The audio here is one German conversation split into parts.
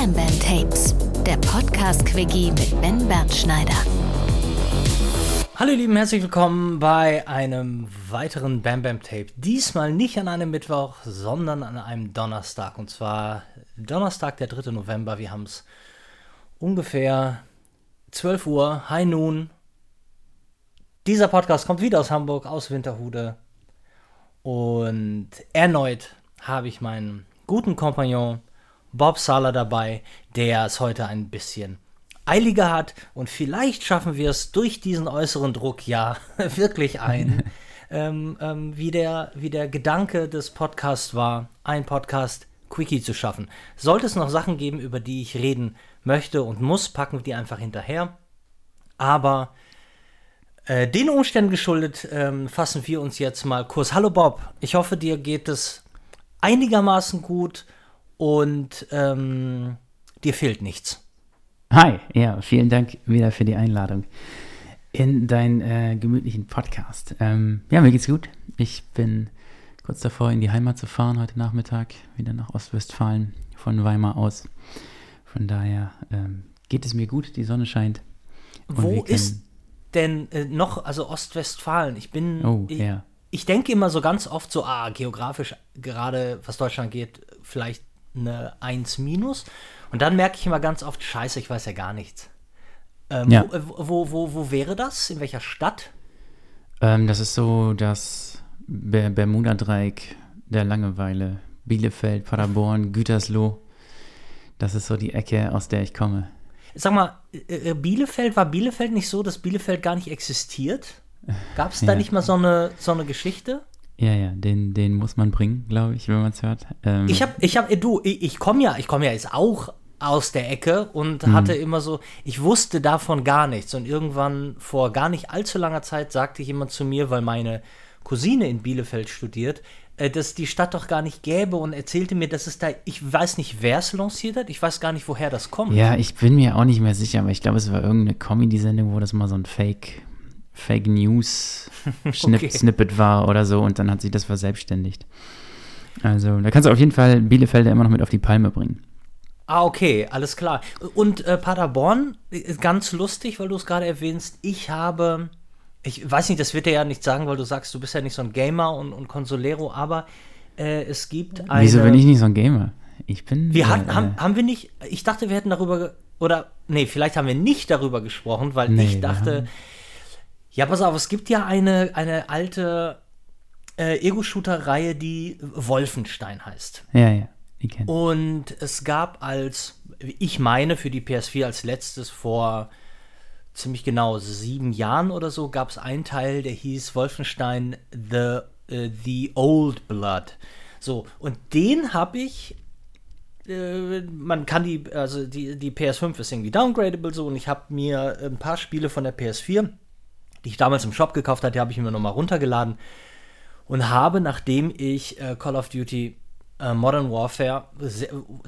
Bam Bam Tapes, der Podcast-Quickie mit Ben Bernschneider. Hallo ihr Lieben, herzlich willkommen bei einem weiteren Bam Bam Tape. Diesmal nicht an einem Mittwoch, sondern an einem Donnerstag. Und zwar Donnerstag, der 3. November. Wir haben es ungefähr 12 Uhr, High Noon. Dieser Podcast kommt wieder aus Hamburg, aus Winterhude. Und erneut habe ich meinen guten Kompagnon Bob Sala dabei, der es heute ein bisschen eiliger hat und vielleicht schaffen wir es durch diesen äußeren Druck ja wirklich ein, ähm, ähm, wie, der, wie der Gedanke des Podcasts war, ein Podcast Quickie zu schaffen. Sollte es noch Sachen geben, über die ich reden möchte und muss, packen wir die einfach hinterher. Aber äh, den Umständen geschuldet ähm, fassen wir uns jetzt mal kurz. Hallo Bob, ich hoffe, dir geht es einigermaßen gut und ähm, dir fehlt nichts. Hi, ja, vielen Dank wieder für die Einladung in deinen äh, gemütlichen Podcast. Ähm, ja, mir geht's gut. Ich bin kurz davor, in die Heimat zu fahren heute Nachmittag, wieder nach Ostwestfalen von Weimar aus. Von daher ähm, geht es mir gut, die Sonne scheint. Wo ist denn äh, noch, also Ostwestfalen? Ich bin. Oh, ich, ja. Ich denke immer so ganz oft so, ah, geografisch, gerade was Deutschland geht, vielleicht eine 1 minus. Und dann merke ich immer ganz oft, scheiße, ich weiß ja gar nichts. Ähm, Ja. wo, wo, wo, wo wäre das? In welcher Stadt? Ähm, das ist so das Ber Bermuda-Dreieck der Langeweile. Bielefeld, Paderborn, Gütersloh. Das ist so die Ecke, aus der ich komme. Sag mal, äh, äh, Bielefeld, war Bielefeld nicht so, dass Bielefeld gar nicht existiert? Gab es da Ja. nicht mal so eine, so eine Geschichte? Ja, ja, den, den muss man bringen, glaube ich, wenn man es hört. Ähm, Ich habe, ich habe, du, ich, ich komme ja, ich komme ja jetzt auch aus der Ecke und Mhm. hatte immer so, ich wusste davon gar nichts. Und irgendwann vor gar nicht allzu langer Zeit sagte jemand zu mir, weil meine Cousine in Bielefeld studiert, äh, dass die Stadt doch gar nicht gäbe und erzählte mir, dass es da, ich weiß nicht, wer es lanciert hat, ich weiß gar nicht, woher das kommt. Ja, ich bin mir auch nicht mehr sicher, aber ich glaube, es war irgendeine Comedy-Sendung, wo das mal so ein Fake, Fake News Schnipp, Okay. Snippet war oder so und dann hat sich das verselbstständigt. Also, da kannst du auf jeden Fall Bielefelder immer noch mit auf die Palme bringen. Ah, okay, alles klar. Und äh, Paderborn, ganz lustig, weil du es gerade erwähnst, ich habe, ich weiß nicht, das wird dir ja nicht sagen, weil du sagst, du bist ja nicht so ein Gamer und, und Consolero, aber äh, es gibt eine... Wieso bin ich nicht so ein Gamer? Ich bin. Wir äh, hatten, haben, haben wir nicht, ich dachte, wir hätten darüber, oder, nee, vielleicht haben wir nicht darüber gesprochen, weil Nee, ich dachte, haben- ja, pass auf, es gibt ja eine, eine alte äh, Ego-Shooter-Reihe, die Wolfenstein heißt. Ja, ja, die kennt. Und es gab als, ich meine, für die PS4 als letztes vor ziemlich genau sieben Jahren oder so, gab es einen Teil, der hieß Wolfenstein The, äh, The Old Blood. So, und den habe ich. Äh, man kann die, also die, die PS5 ist irgendwie downgradable so und ich habe mir ein paar Spiele von der PS4, die ich damals im Shop gekauft hatte, habe ich mir nochmal runtergeladen und habe, nachdem ich äh, Call of Duty äh, Modern Warfare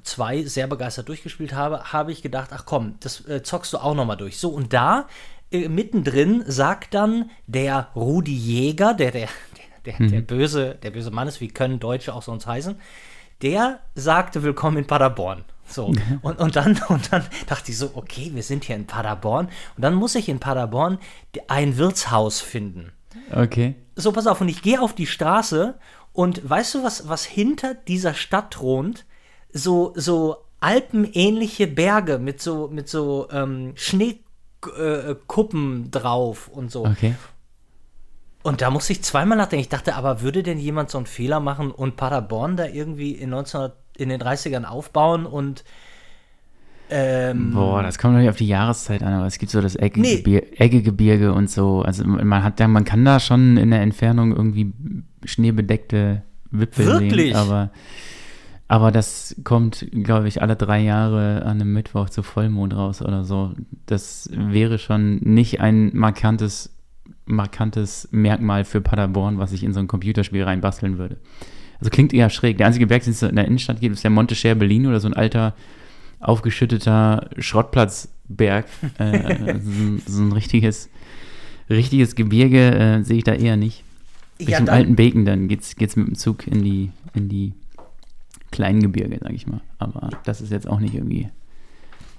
2 sehr begeistert durchgespielt habe, habe ich gedacht, ach komm, das äh, zockst du auch noch mal durch. So, und da äh, mittendrin sagt dann der Rudi Jäger, der, der, der, der, der, böse, der böse Mann ist, wie können Deutsche auch sonst heißen, der sagte, willkommen in Paderborn. So, und, und, dann, und dann dachte ich so, okay, wir sind hier in Paderborn. Und dann muss ich in Paderborn ein Wirtshaus finden Okay. so, pass auf, und ich gehe auf die Straße und weißt du, was, was hinter dieser Stadt thront? So, so alpenähnliche Berge mit so, mit so ähm, Schneekuppen drauf und so. Okay. Und da musste ich zweimal nachdenken. Ich dachte, aber würde denn jemand so einen Fehler machen und Paderborn da irgendwie in, 1900, in den 30ern aufbauen und ähm, Boah, das kommt natürlich auf die Jahreszeit an, aber es gibt so das Nee. Eggegebirge, Eggegebirge und so. Also man hat ja, man kann da schon in der Entfernung irgendwie schneebedeckte Wipfel Wirklich? sehen, aber aber das kommt, glaube ich, alle drei Jahre an einem Mittwoch zu Vollmond raus oder so. Das wäre schon nicht ein markantes, markantes Merkmal für Paderborn, was ich in so ein Computerspiel reinbasteln würde. Also klingt eher schräg. Der einzige Berg, den es in der Innenstadt gibt, ist der Monte Cher Berlin oder so ein alter aufgeschütteter Schrottplatzberg. äh, so, ein- so ein richtiges, richtiges Gebirge äh, sehe ich da eher nicht. ja, Richtung alten Beken dann geht's, geht's mit dem Zug in die, in die kleinen Gebirge, sag ich mal. Aber das ist jetzt auch nicht irgendwie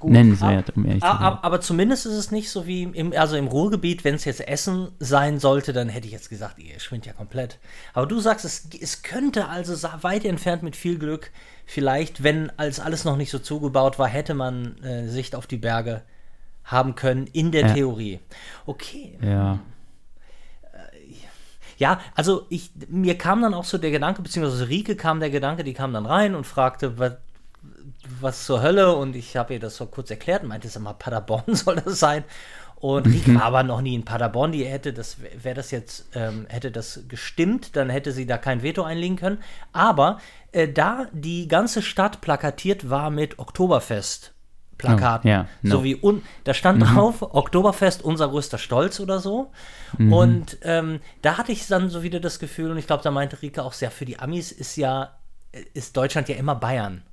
Gut, nennenswert, um ehrlich zu aber, sein. aber, aber zumindest ist es nicht so wie im, also im Ruhrgebiet, wenn es jetzt Essen sein sollte, dann hätte ich jetzt gesagt, ihr schwindet ja komplett. Aber du sagst, es, es könnte also weit entfernt mit viel Glück, vielleicht, wenn als alles noch nicht so zugebaut war, hätte man äh, Sicht auf die Berge haben können, in der Ja. Theorie. Okay. Ja. Ja, also ich, mir kam dann auch so der Gedanke, beziehungsweise Rike kam der Gedanke, die kam dann rein und fragte, was, zur Hölle und ich habe ihr das so kurz erklärt und meinte, sag mal, Paderborn soll das sein. Und Rike war aber noch nie in Paderborn, die hätte das, wäre das jetzt, ähm, hätte das gestimmt, dann hätte sie da kein Veto einlegen können. Aber äh, da die ganze Stadt plakatiert war mit Oktoberfest. Plakaten. Oh, ja, no. So wie un da stand drauf, Oktoberfest, unser größter Stolz oder so. Und ähm, da hatte ich dann so wieder das Gefühl, und ich glaube, da meinte Rike auch sehr, für die Amis ist ja, ist Deutschland ja immer Bayern.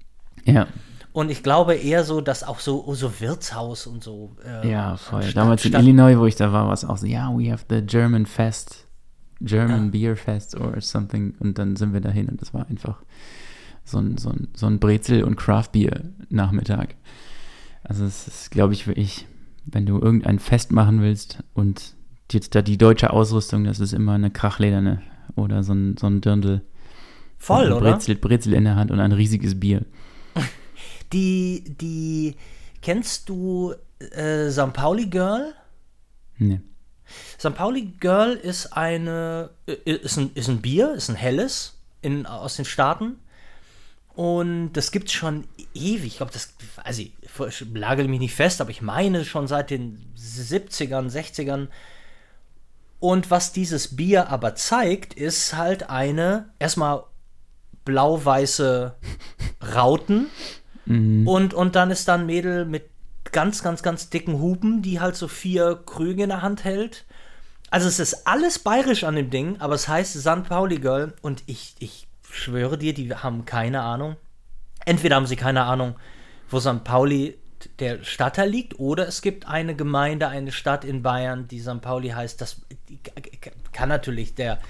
Ja. Und ich glaube eher so, dass auch so, so Wirtshaus und so. äh, Ja, voll. Stadt- Damals in Stadt- Illinois, wo ich da war, war es auch so, ja, we have the German Fest, German Beer Fest or something. Und dann sind wir dahin und das war einfach so ein, so ein, so ein Brezel- und Craft-Bier-Nachmittag. Also es ist, glaube ich, wirklich, wenn du irgendein Fest machen willst und jetzt da die deutsche Ausrüstung, das ist immer eine Krachlederne oder so ein, so ein Dirndl. Voll, oder? Brezel, Brezel in der Hand und ein riesiges Bier. Die, die, kennst du äh, St. Pauli Girl? Nee. St. Pauli Girl ist eine, äh, ist ein, ist ein Bier, ist ein helles in, aus den Staaten. Und das gibt es schon ewig. Ich glaube, das, also ich lagere mich nicht fest, aber ich meine schon seit den 70ern, 60ern. Und was dieses Bier aber zeigt, ist halt eine, erstmal blau-weiße Rauten. Und, und dann ist da ein Mädel mit ganz, ganz, ganz dicken Hupen, die halt so vier Krüge in der Hand hält. Also es ist alles bayerisch an dem Ding, aber es heißt St. Pauli Girl und ich, ich schwöre dir, die haben keine Ahnung. Entweder haben sie keine Ahnung, wo St. Pauli der Stadtteil liegt, oder es gibt eine Gemeinde, eine Stadt in Bayern, die St. Pauli heißt. Das kann natürlich der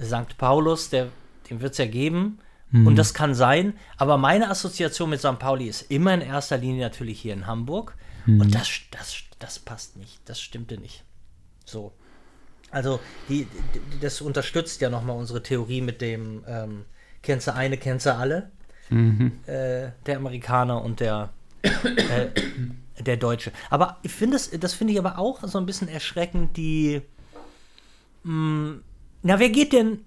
St. Paulus, der, den wird es ja geben. Und das kann sein, aber meine Assoziation mit St. Pauli ist immer in erster Linie natürlich hier in Hamburg. Und das, das, das passt nicht. Das stimmte nicht. So. Also, die, die, das unterstützt ja nochmal unsere Theorie mit dem ähm, kennst du eine, kennst du alle. Äh, der Amerikaner und der, äh, der Deutsche. Aber ich finde das, das finde ich aber auch so ein bisschen erschreckend, die. Mh, na, wer geht denn.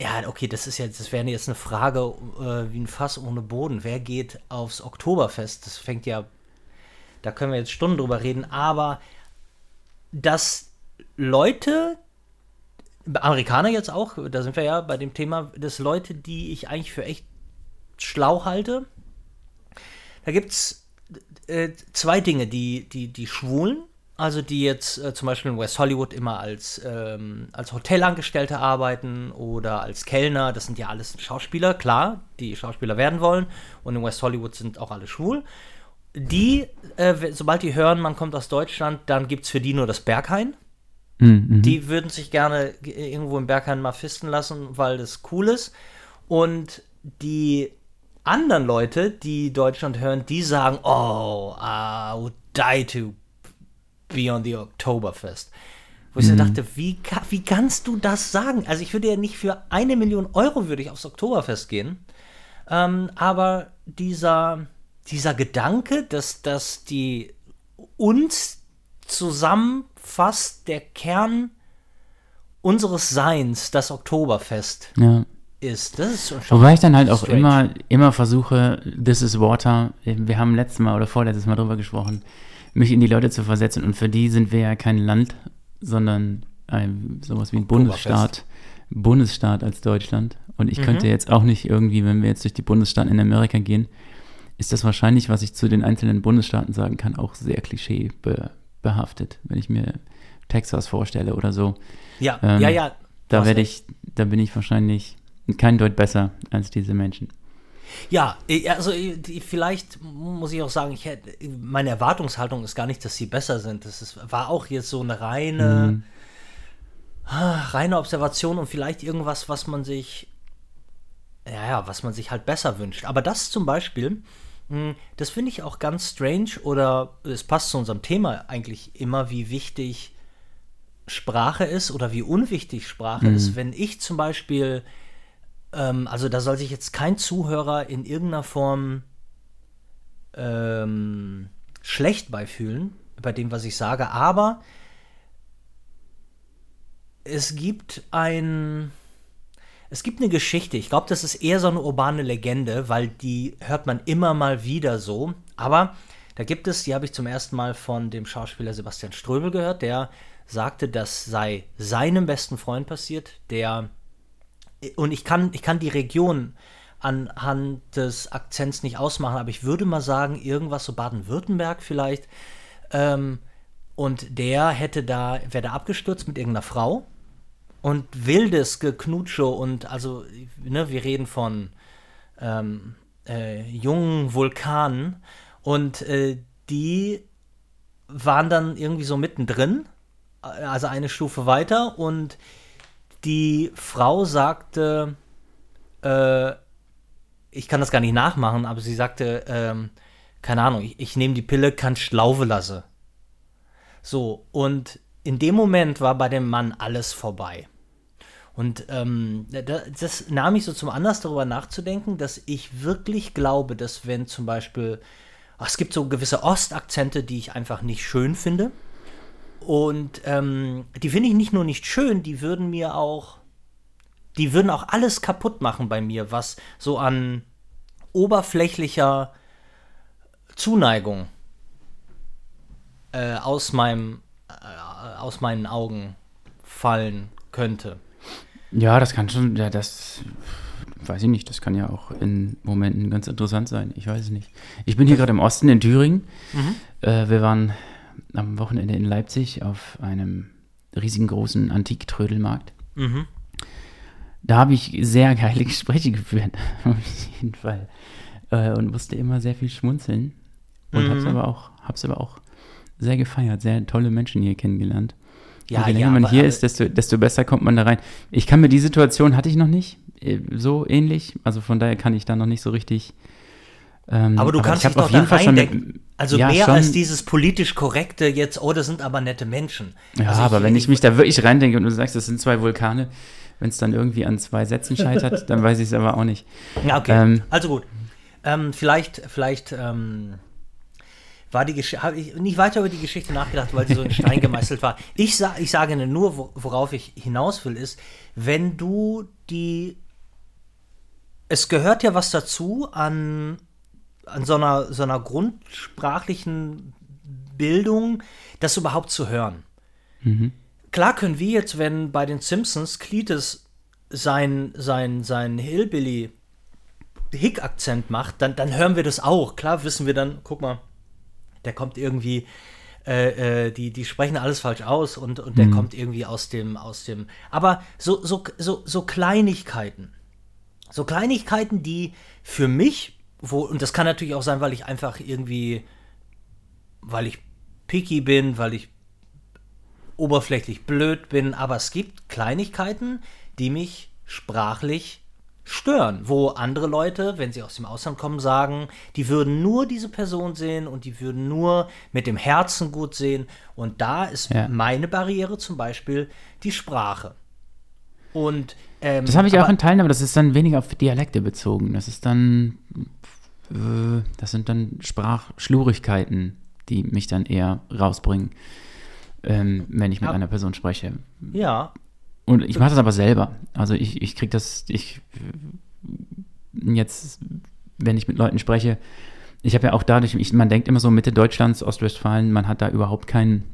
Ja, okay, das ist jetzt, das wäre jetzt eine Frage äh, wie ein Fass ohne Boden. Wer geht aufs Oktoberfest? Das fängt ja. Da können wir jetzt Stunden drüber reden, aber dass Leute, Amerikaner jetzt auch, da sind wir ja bei dem Thema, dass Leute, die ich eigentlich für echt schlau halte, da gibt es äh, zwei Dinge, die, die, die Schwulen, also die jetzt äh, zum Beispiel in West Hollywood immer als, ähm, als Hotelangestellte arbeiten oder als Kellner, das sind ja alles Schauspieler, klar, die Schauspieler werden wollen und in West Hollywood sind auch alle schwul. Die, äh, sobald die hören, man kommt aus Deutschland, dann gibt es für die nur das Berghain. Mhm. Die würden sich gerne irgendwo im Berghain mal fisten lassen, weil das cool ist. Und die anderen Leute, die Deutschland hören, die sagen, oh, I would die to be on the Oktoberfest. Wo ich so dachte, wie, wie kannst du das sagen? Also ich würde ja nicht für eine Million Euro würde ich aufs Oktoberfest gehen. Ähm, aber dieser, dieser Gedanke, dass, dass die uns zusammenfasst, der Kern unseres Seins, das Oktoberfest Ja. ist. Das ist schon Wobei ich dann halt auch strange. immer, immer versuche, This is Water, wir haben letztes Mal oder vorletztes Mal drüber gesprochen, mich in die Leute zu versetzen und für die sind wir ja kein Land, sondern ein, sowas wie ein. Bundesstaat, Bundesstaat als Deutschland. Und Mhm. ich könnte jetzt auch nicht irgendwie, wenn wir jetzt durch die Bundesstaaten in Amerika gehen, ist das wahrscheinlich, was ich zu den einzelnen Bundesstaaten sagen kann, auch sehr klischeebehaftet, wenn ich mir Texas vorstelle oder so. Ja, Ähm, ja, ja. Da werde ich, da bin ich wahrscheinlich kein Deut besser als diese Menschen. Ja, eh, also die- vielleicht muss ich auch sagen, ich hätte, meine Erwartungshaltung ist gar nicht, dass sie besser sind. Das ist, war auch jetzt so eine reine, ah, reine Observation und vielleicht irgendwas, was man sich, ja, ja, was man sich halt besser wünscht. Aber das zum Beispiel, Hm, Das finde ich auch ganz strange oder es passt zu unserem Thema eigentlich immer, wie wichtig Sprache ist oder wie unwichtig Sprache ist. Wenn ich zum Beispiel, ähm, also da soll sich jetzt kein Zuhörer in irgendeiner Form ähm, schlecht beifühlen bei dem, was ich sage, aber es gibt ein, es gibt eine Geschichte. Ich glaube, das ist eher so eine urbane Legende, weil die hört man immer mal wieder so. Aber da gibt es, die habe ich zum ersten Mal von dem Schauspieler Sebastian Ströbel gehört, der sagte, das sei seinem besten Freund passiert, der und ich kann, ich kann die Region anhand des Akzents nicht ausmachen, aber ich würde mal sagen, irgendwas so Baden-Württemberg vielleicht. Ähm, und der hätte da, wäre da abgestürzt mit irgendeiner Frau und wildes Geknutsche und also, ne, wir reden von ähm, äh, jungen Vulkanen und äh, die waren dann irgendwie so mittendrin, also eine Stufe weiter und die Frau sagte, äh, ich kann das gar nicht nachmachen, aber sie sagte, ähm, keine Ahnung, ich, ich nehme die Pille, kann Schlaufe lasse. So, und in dem Moment war bei dem Mann alles vorbei. Und ähm, da- das nahm mich so zum Anlass, darüber nachzudenken, dass ich wirklich glaube, dass wenn zum Beispiel, ach, es gibt so gewisse Ostakzente, die ich einfach nicht schön finde. Und ähm, die finde ich nicht nur nicht schön, die würden mir auch, die würden auch alles kaputt machen bei mir, was so an oberflächlicher Zuneigung äh, aus meinem, äh, aus meinen Augen fallen könnte. Ja, das kann schon, ja, das weiß ich nicht, das kann ja auch in Momenten ganz interessant sein. Ich weiß es nicht. Ich bin hier gerade im Osten in Thüringen. Äh, wir waren am Wochenende in Leipzig auf einem riesigen großen Antiktrödelmarkt. Mhm. Da habe ich sehr geile Gespräche geführt, auf jeden Fall. Äh, und musste immer sehr viel schmunzeln. Und Mhm. hab's aber auch, hab's aber auch sehr gefeiert, sehr tolle Menschen hier kennengelernt. Ja, je länger ja, man aber- hier aber- ist, desto, desto besser kommt man da rein. Ich kann mir die Situation hatte ich noch nicht, äh, so ähnlich. Also von daher kann ich da noch nicht so richtig. ähm, Aber du kannst ich dich doch da reindenken. Also ja, mehr schon. als dieses politisch korrekte jetzt, oh, das sind aber nette Menschen. Ja, also aber wenn ich mich da wirklich reindenke und du sagst, das sind zwei Vulkane, wenn es dann irgendwie an zwei Sätzen scheitert, dann weiß ich es aber auch nicht. Ja, okay. Ähm, also gut. Ähm, vielleicht, vielleicht ähm, war die Geschichte, habe ich nicht weiter über die Geschichte nachgedacht, weil sie so in Stein gemeißelt war. Ich, sa ich sage nur, wo- worauf ich hinaus will, ist, wenn du die. Es gehört ja was dazu an, an so, einer, so einer grundsprachlichen Bildung, das überhaupt zu hören. Klar können wir jetzt, wenn bei den Simpsons Cletus sein, sein, sein Hillbilly Hick-Akzent macht, dann, dann hören wir das auch. Klar wissen wir dann, guck mal, der kommt irgendwie, äh, äh, die, die sprechen alles falsch aus und, und der kommt irgendwie aus dem, aus dem. Aber so, so, so, so Kleinigkeiten. So Kleinigkeiten, die für mich, wo, und das kann natürlich auch sein, weil ich einfach irgendwie, weil ich picky bin, weil ich oberflächlich blöd bin, aber es gibt Kleinigkeiten, die mich sprachlich stören, wo andere Leute, wenn sie aus dem Ausland kommen, sagen, die würden nur diese Person sehen und die würden nur mit dem Herzen gut sehen. Und da ist Ja. meine Barriere zum Beispiel die Sprache. Und ähm, Das habe ich aber- auch in Teilen, aber das ist dann weniger auf Dialekte bezogen. Das ist dann, äh, das sind dann Sprachschlurigkeiten, die mich dann eher rausbringen, ähm, wenn ich mit Ja. einer Person spreche. Ja, Und ich mache das aber selber. Also ich, ich kriege das, ich jetzt, wenn ich mit Leuten spreche, ich habe ja auch dadurch, ich, man denkt immer so Mitte Deutschlands, Ostwestfalen, man hat da überhaupt keinen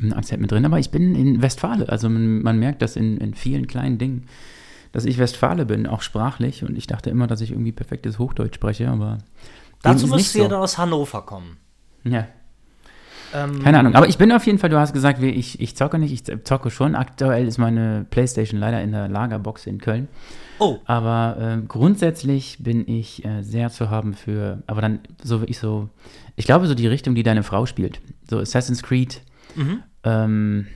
einen Akzent mit drin, aber ich bin in Westfale. Also man, man merkt das in, in vielen kleinen Dingen, dass ich Westfale bin, auch sprachlich. Und ich dachte immer, dass ich irgendwie perfektes Hochdeutsch spreche, aber dazu dem ist müsst nicht ihr so. dann aus Hannover kommen. Ja. Ähm, Keine Ahnung, aber ich bin auf jeden Fall, du hast gesagt, wie- ich, ich zocke nicht, ich zocke schon. Aktuell ist meine Playstation leider in der Lagerbox in Köln. Oh, Aber ähm, grundsätzlich bin ich äh, sehr zu haben für, aber dann so wirklich so, ich glaube so die Richtung, die deine Frau spielt. So Assassin's Creed, Mhm. ähm,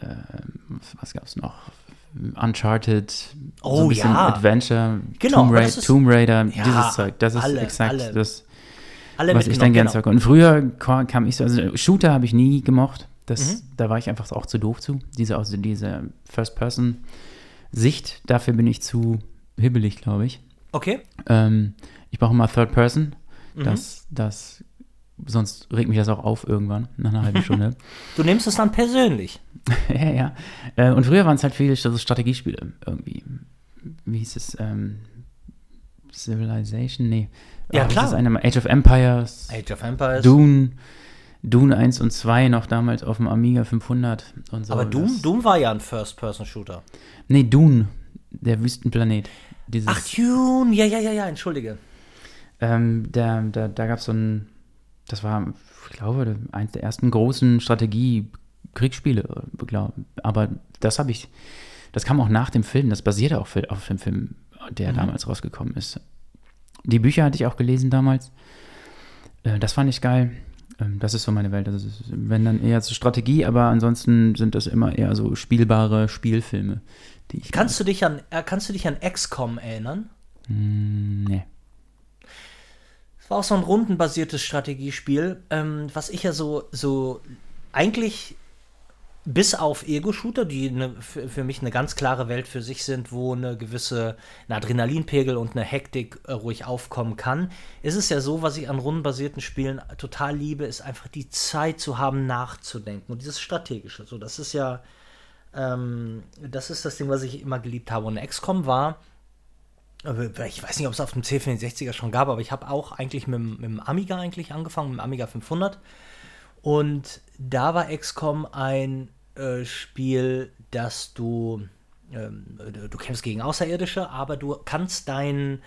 äh, was, was gab's noch? Uncharted, so Oh, ein bisschen ja. Adventure, Genau, Tomb, Ra ist- Tomb Raider, Ja, dieses Zeug. Das ist alle, exakt alle. das. Alle was ich dann gerne genau. Und früher ka- kam ich so, also Shooter habe ich nie gemocht. Das, Mhm. Da war ich einfach auch zu doof zu. Diese, also diese First-Person-Sicht, dafür bin ich zu hibbelig, glaube ich. Okay. Ähm, ich brauche immer Third Person. Mhm. Das, das, sonst regt mich das auch auf irgendwann, nach einer halben Stunde. Du nimmst es dann persönlich. ja, ja. Äh, und früher waren es halt viele so Strategiespiele irgendwie. Wie hieß es? Ähm, Civilization? Nee. Ja, wie klar. Das eine mal? Age of Empires. Age of Empires. Dune. Dune 1 und 2 noch damals auf dem Amiga 500 und so. Aber Doom, Das- Doom war ja ein First-Person-Shooter. Nee, Dune. Der Wüstenplanet. Dieses, Ach, Dune. Ja, ja, ja, ja, entschuldige. Ähm, der, der, da gab es so ein, das war, ich glaube, eins der ersten großen Strategie-Kriegsspiele, aber das habe ich, das kam auch nach dem Film, das basierte auch auf dem Film, der damals rausgekommen ist. Die Bücher hatte ich auch gelesen damals. Äh, das fand ich geil. Ähm, das ist so meine Welt. Das ist, wenn dann eher zur Strategie, aber ansonsten sind das immer eher so spielbare Spielfilme, die ich. Kannst du dich an, äh, kannst du dich an XCOM erinnern? Mm, nee. War auch so ein rundenbasiertes Strategiespiel, ähm, was ich ja so, so eigentlich bis auf Ego-Shooter, die ne, für, mich eine ganz klare Welt für sich sind, wo eine gewisse ein Adrenalinpegel und eine Hektik äh, ruhig aufkommen kann, ist es ja so, was ich an rundenbasierten Spielen total liebe, ist einfach die Zeit zu haben, nachzudenken. Und dieses Strategische. So, das ist ja, ähm, das ist das Ding, was ich immer geliebt habe. Und XCOM war ich weiß nicht, ob es auf dem C64er schon gab, aber ich habe auch eigentlich mit, mit dem Amiga eigentlich angefangen, mit dem Amiga 500. Und da war XCOM ein äh, Spiel, das du, ähm, du, kämpfst gegen Außerirdische, aber du kannst dein,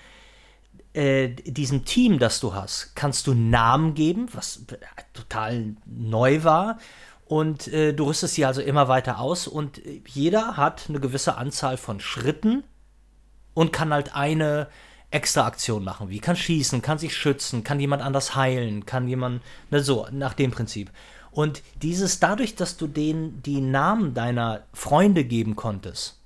äh, diesem Team, das du hast, kannst du Namen geben, was äh, total neu war. Und äh, du rüstest sie also immer weiter aus und äh, jeder hat eine gewisse Anzahl von Schritten, und kann halt eine extra Aktion machen, wie kann schießen, kann sich schützen, kann jemand anders heilen, kann jemand, ne, so, nach dem Prinzip. Und dieses, dadurch, dass du denen die Namen deiner Freunde geben konntest,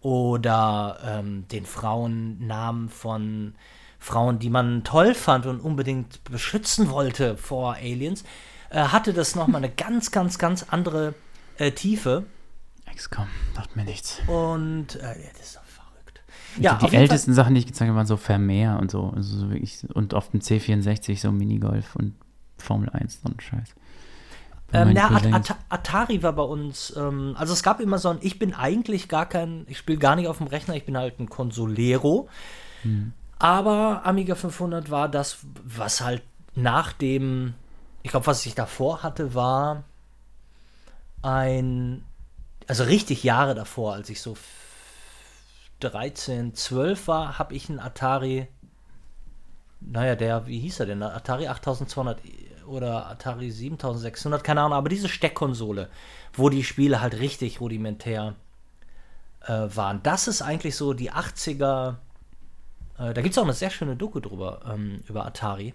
oder ähm, den Frauen Namen von Frauen, die man toll fand und unbedingt beschützen wollte vor Aliens, äh, hatte das nochmal eine ganz, ganz, ganz andere äh, Tiefe. XCOM, sagt mir nichts. Und äh, ja, das. Ja, die jeden ältesten Sachen, die ich gezeigt habe, waren so Vermeer und so. Also so wirklich, und auf dem C64 so Minigolf und Formel 1 und Scheiß. Bei Ähm, ja, At. At Atari war bei uns, ähm, also es gab immer so ein, ich bin eigentlich gar kein, ich spiele gar nicht auf dem Rechner, ich bin halt ein Consolero. Aber Amiga 500 war das, was halt nach dem, ich glaube, was ich davor hatte, war ein, also richtig Jahre davor, als ich so 13, 12 war, habe ich einen Atari, naja, der, wie hieß er denn? Atari 8200 oder Atari 7600, keine Ahnung, aber diese Steckkonsole, wo die Spiele halt richtig rudimentär äh, waren. Das ist eigentlich so die 80er. Äh, da gibt es auch eine sehr schöne Doku drüber, ähm, über Atari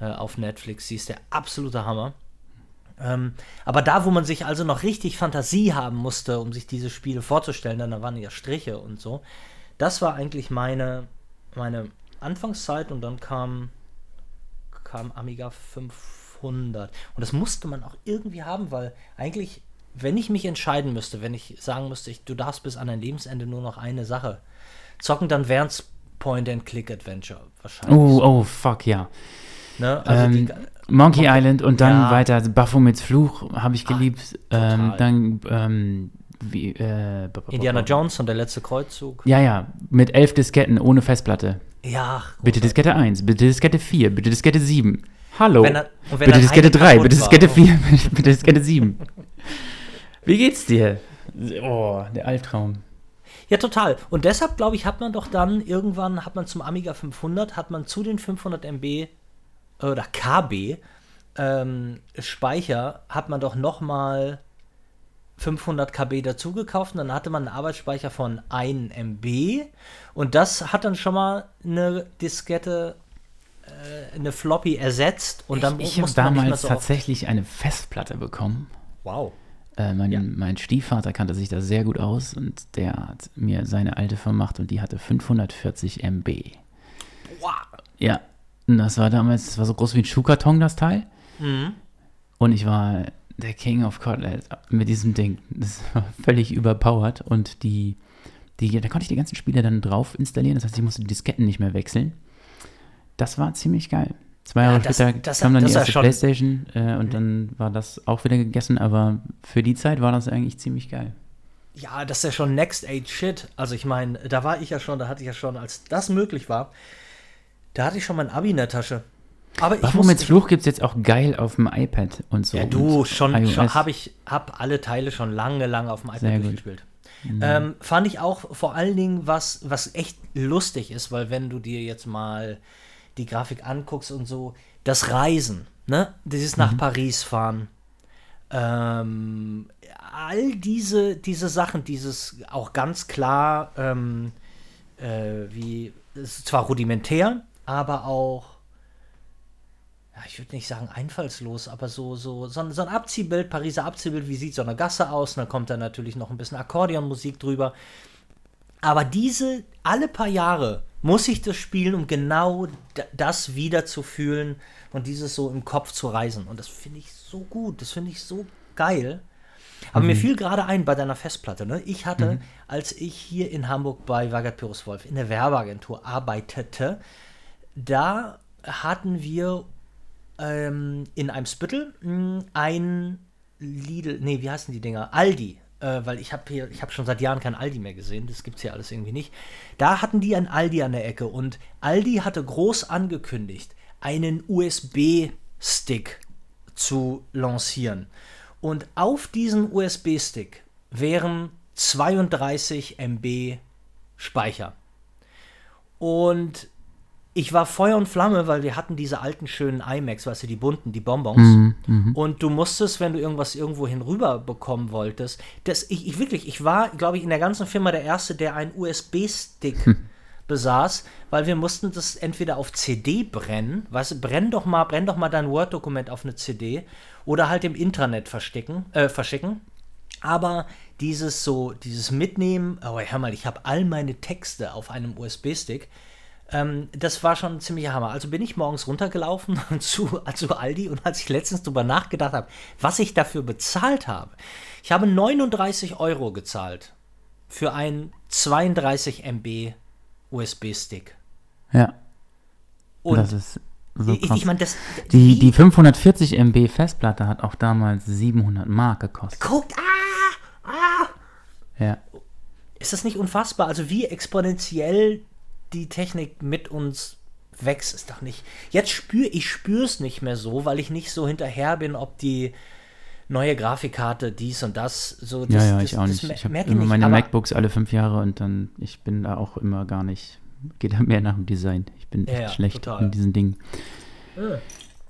äh, auf Netflix. Sie ist der absolute Hammer. Ähm, aber da, wo man sich also noch richtig Fantasie haben musste, um sich diese Spiele vorzustellen, dann da waren ja Striche und so. Das war eigentlich meine, meine Anfangszeit und dann kam, kam Amiga 500. Und das musste man auch irgendwie haben, weil eigentlich, wenn ich mich entscheiden müsste, wenn ich sagen müsste, ich, du darfst bis an dein Lebensende nur noch eine Sache zocken, dann wären es Point-and-Click-Adventure wahrscheinlich. Oh, oh, fuck, ja. Ne? Also Ähm, die, Monkey Island und dann Ja. weiter Baphomets Fluch habe ich Ach, geliebt. ähm, total. dann ähm, wie, äh, Indiana Jones und der letzte Kreuzzug. Ja, ja, mit elf Disketten ohne Festplatte. Ja, Bitte Diskette 1, bitte Diskette 4, bitte Diskette 7. Hallo. Wenn er- wenn bitte Diskette eine 3, kaputt bitte. Diskette 4, bitte Diskette 7. Wie geht's dir? Oh, der Albtraum. Ja, total. Und deshalb, glaube ich, hat man doch dann irgendwann, hat man zum Amiga 500, hat man zu den 500 MB oder KB ähm, Speicher, hat man doch noch mal 500 KB dazu gekauft und dann hatte man einen Arbeitsspeicher von 1 MB und das hat dann schon mal eine Diskette, äh, eine Floppy ersetzt und dann ich habe nicht mehr damals so tatsächlich eine Festplatte bekommen. Wow. Äh, mein, Ja. mein Stiefvater kannte sich da sehr gut aus und der hat mir seine alte vermacht und die hatte 540 MB. Wow. Ja, Und das war damals, das war so groß wie ein Schuhkarton, das Teil. Mhm. Und ich war der King of Kotelett mit diesem Ding. Das war völlig überpowered. Und die, die, da konnte ich die ganzen Spiele dann drauf installieren. Das heißt, ich musste die Disketten nicht mehr wechseln. Das war ziemlich geil. Zwei Jahre das- später das- kam dann das die erste Playstation äh, und dann war das auch wieder gegessen. Aber für die Zeit war das eigentlich ziemlich geil. Ja, das ist ja schon Next Age Shit. Also ich meine, da war ich ja schon, da hatte ich ja schon, als das möglich war, da hatte ich schon mein Abi in der Tasche. Aber ich muss, Baphomets Fluch gibt es jetzt auch geil auf dem iPad und so. ja, du, schon, schon habe ich, hab alle Teile schon lange, lange auf dem Sehr iPad gut. durchgespielt. Ähm, fand ich auch vor allen Dingen was, was echt lustig ist, weil wenn du dir jetzt mal die Grafik anguckst und so, das Reisen, ne, dieses nach Paris fahren, ähm, all diese, diese Sachen, dieses auch ganz klar, ähm, äh, wie, es ist zwar rudimentär, aber auch, ja, ich würde nicht sagen einfallslos, aber so, so, so, ein, so ein Abziehbild, Pariser Abziehbild, wie sieht so eine Gasse aus? Und dann kommt da natürlich noch ein bisschen Akkordeonmusik drüber. Aber diese, alle paar Jahre muss ich das spielen, um genau das wieder zu fühlen und dieses so im Kopf zu reisen. Und das finde ich so gut, das finde ich so geil. Aber mir fiel gerade ein bei deiner Festplatte, ne? Ich hatte, als ich hier in Hamburg bei Wagert Pyrus Wolf in der Werbeagentur arbeitete, da hatten wir ähm, in einem Spüttel mh, ein Lidl, nee, wie heißen die Dinger? Aldi. Äh, weil ich habe hier, ich habe schon seit Jahren kein Aldi mehr gesehen, das gibt's hier alles irgendwie nicht. Da hatten die ein Aldi an der Ecke und Aldi hatte groß angekündigt, einen USB-Stick zu lancieren. Und auf diesem USB-Stick wären 32 MB Speicher. Und ich war Feuer und Flamme, weil wir hatten diese alten schönen iMacs, weißt du, die bunten, die Bonbons. Und du musstest, wenn du irgendwas irgendwo hinüber bekommen wolltest, das, ich, ich wirklich, ich war, glaube ich, in der ganzen Firma der Erste, der einen USB-Stick besaß, weil wir mussten das entweder auf CD brennen, weißt du, brenn doch mal, brenn doch mal dein Word-Dokument auf eine CD oder halt im Intranet verstecken, äh, verschicken. Aber dieses so, dieses Mitnehmen, oh, hör mal, ich habe all meine Texte auf einem USB-Stick. Ähm, das war schon ein ziemlicher Hammer. Also bin ich morgens runtergelaufen zu, zu Aldi und als ich letztens drüber nachgedacht habe, was ich dafür bezahlt habe. Ich habe 39 Euro gezahlt für einen 32 MB USB-Stick. Ja, Und das ist so ich, krass. ich meine, das. die, die 540 MB Festplatte hat auch damals 700 Mark gekostet. Guckt, ah, ah, Ja, Ist das nicht unfassbar? Also wie exponentiell die Technik mit uns wächst, ist doch nicht. Jetzt spüre ich spüre es nicht mehr so, weil ich nicht so hinterher bin, ob die neue Grafikkarte dies und das so. Das, ja, ja, das, ich auch nicht. Ich habe immer nicht, meine aber- MacBooks alle fünf Jahre und dann, ich bin da auch immer gar nicht, geht da mehr nach dem Design. Ich bin Ja, echt ja, schlecht total. in diesen Dingen.